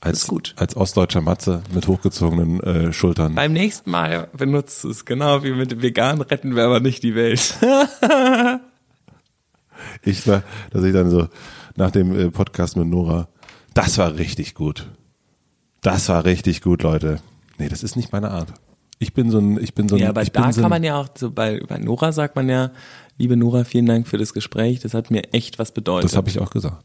als, ist gut. als ostdeutscher Matze mit hochgezogenen äh, Schultern. Beim nächsten Mal benutzt es genau wie mit dem Vegan retten wir aber nicht die Welt. Ich war, dass ich dann so nach dem äh, Podcast mit Nora, das war richtig gut. Das war richtig gut, Leute. Nee, das ist nicht meine Art. Ich bin so ein, ich bin so ein. Ja, aber da so kann man ja auch, so bei, bei Nora sagt man ja, liebe Nora, vielen Dank für das Gespräch, das hat mir echt was bedeutet. Das habe ich auch gesagt.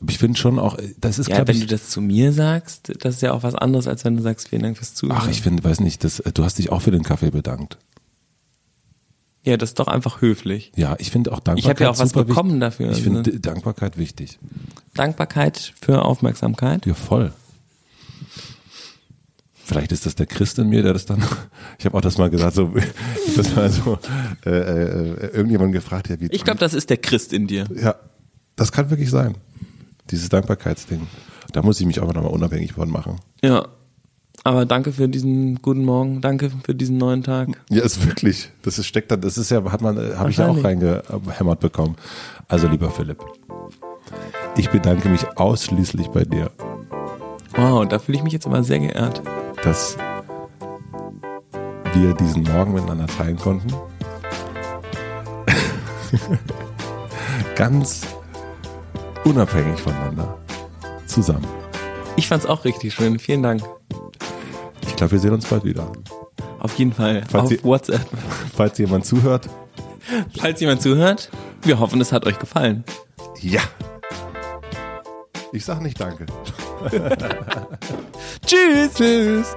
Aber ich finde schon auch, das ist, ja, wenn ich, du das zu mir sagst, das ist ja auch was anderes, als wenn du sagst, vielen Dank fürs Zuhören. ach, ich finde, weiß nicht, das, du hast dich auch für den Kaffee bedankt. Ja, das ist doch einfach höflich. Ja, ich finde auch Dankbarkeit. Ich habe ja auch was bekommen wichtig. dafür. Ich finde ne? Dankbarkeit wichtig. Dankbarkeit für Aufmerksamkeit. Ja, voll. Vielleicht ist das der Christ in mir, der das dann. Ich habe auch das mal gesagt, so, das mal so äh, äh, irgendjemand gefragt, ja, wie. Ich glaube, das ist der Christ in dir. ja, das kann wirklich sein. Dieses Dankbarkeitsding. Da muss ich mich auch nochmal unabhängig von machen. Ja. Aber danke für diesen guten Morgen, danke für diesen neuen Tag. Ja, ist wirklich. Das ist steckt da. Das ist ja, hat man, habe ich ja auch reingehämmert bekommen. Also lieber Philipp, ich bedanke mich ausschließlich bei dir, Wow, da fühle ich mich jetzt aber sehr geehrt. Dass wir diesen Morgen miteinander teilen konnten. Ganz unabhängig voneinander. Zusammen. Ich fand's auch richtig schön. Vielen Dank. Ich glaube, wir sehen uns bald wieder. Auf jeden Fall. Falls auf Sie- WhatsApp. Falls jemand zuhört, Falls jemand zuhört, wir hoffen, es hat euch gefallen. ja. Ich sag nicht Danke. Tschüss. Tschüss.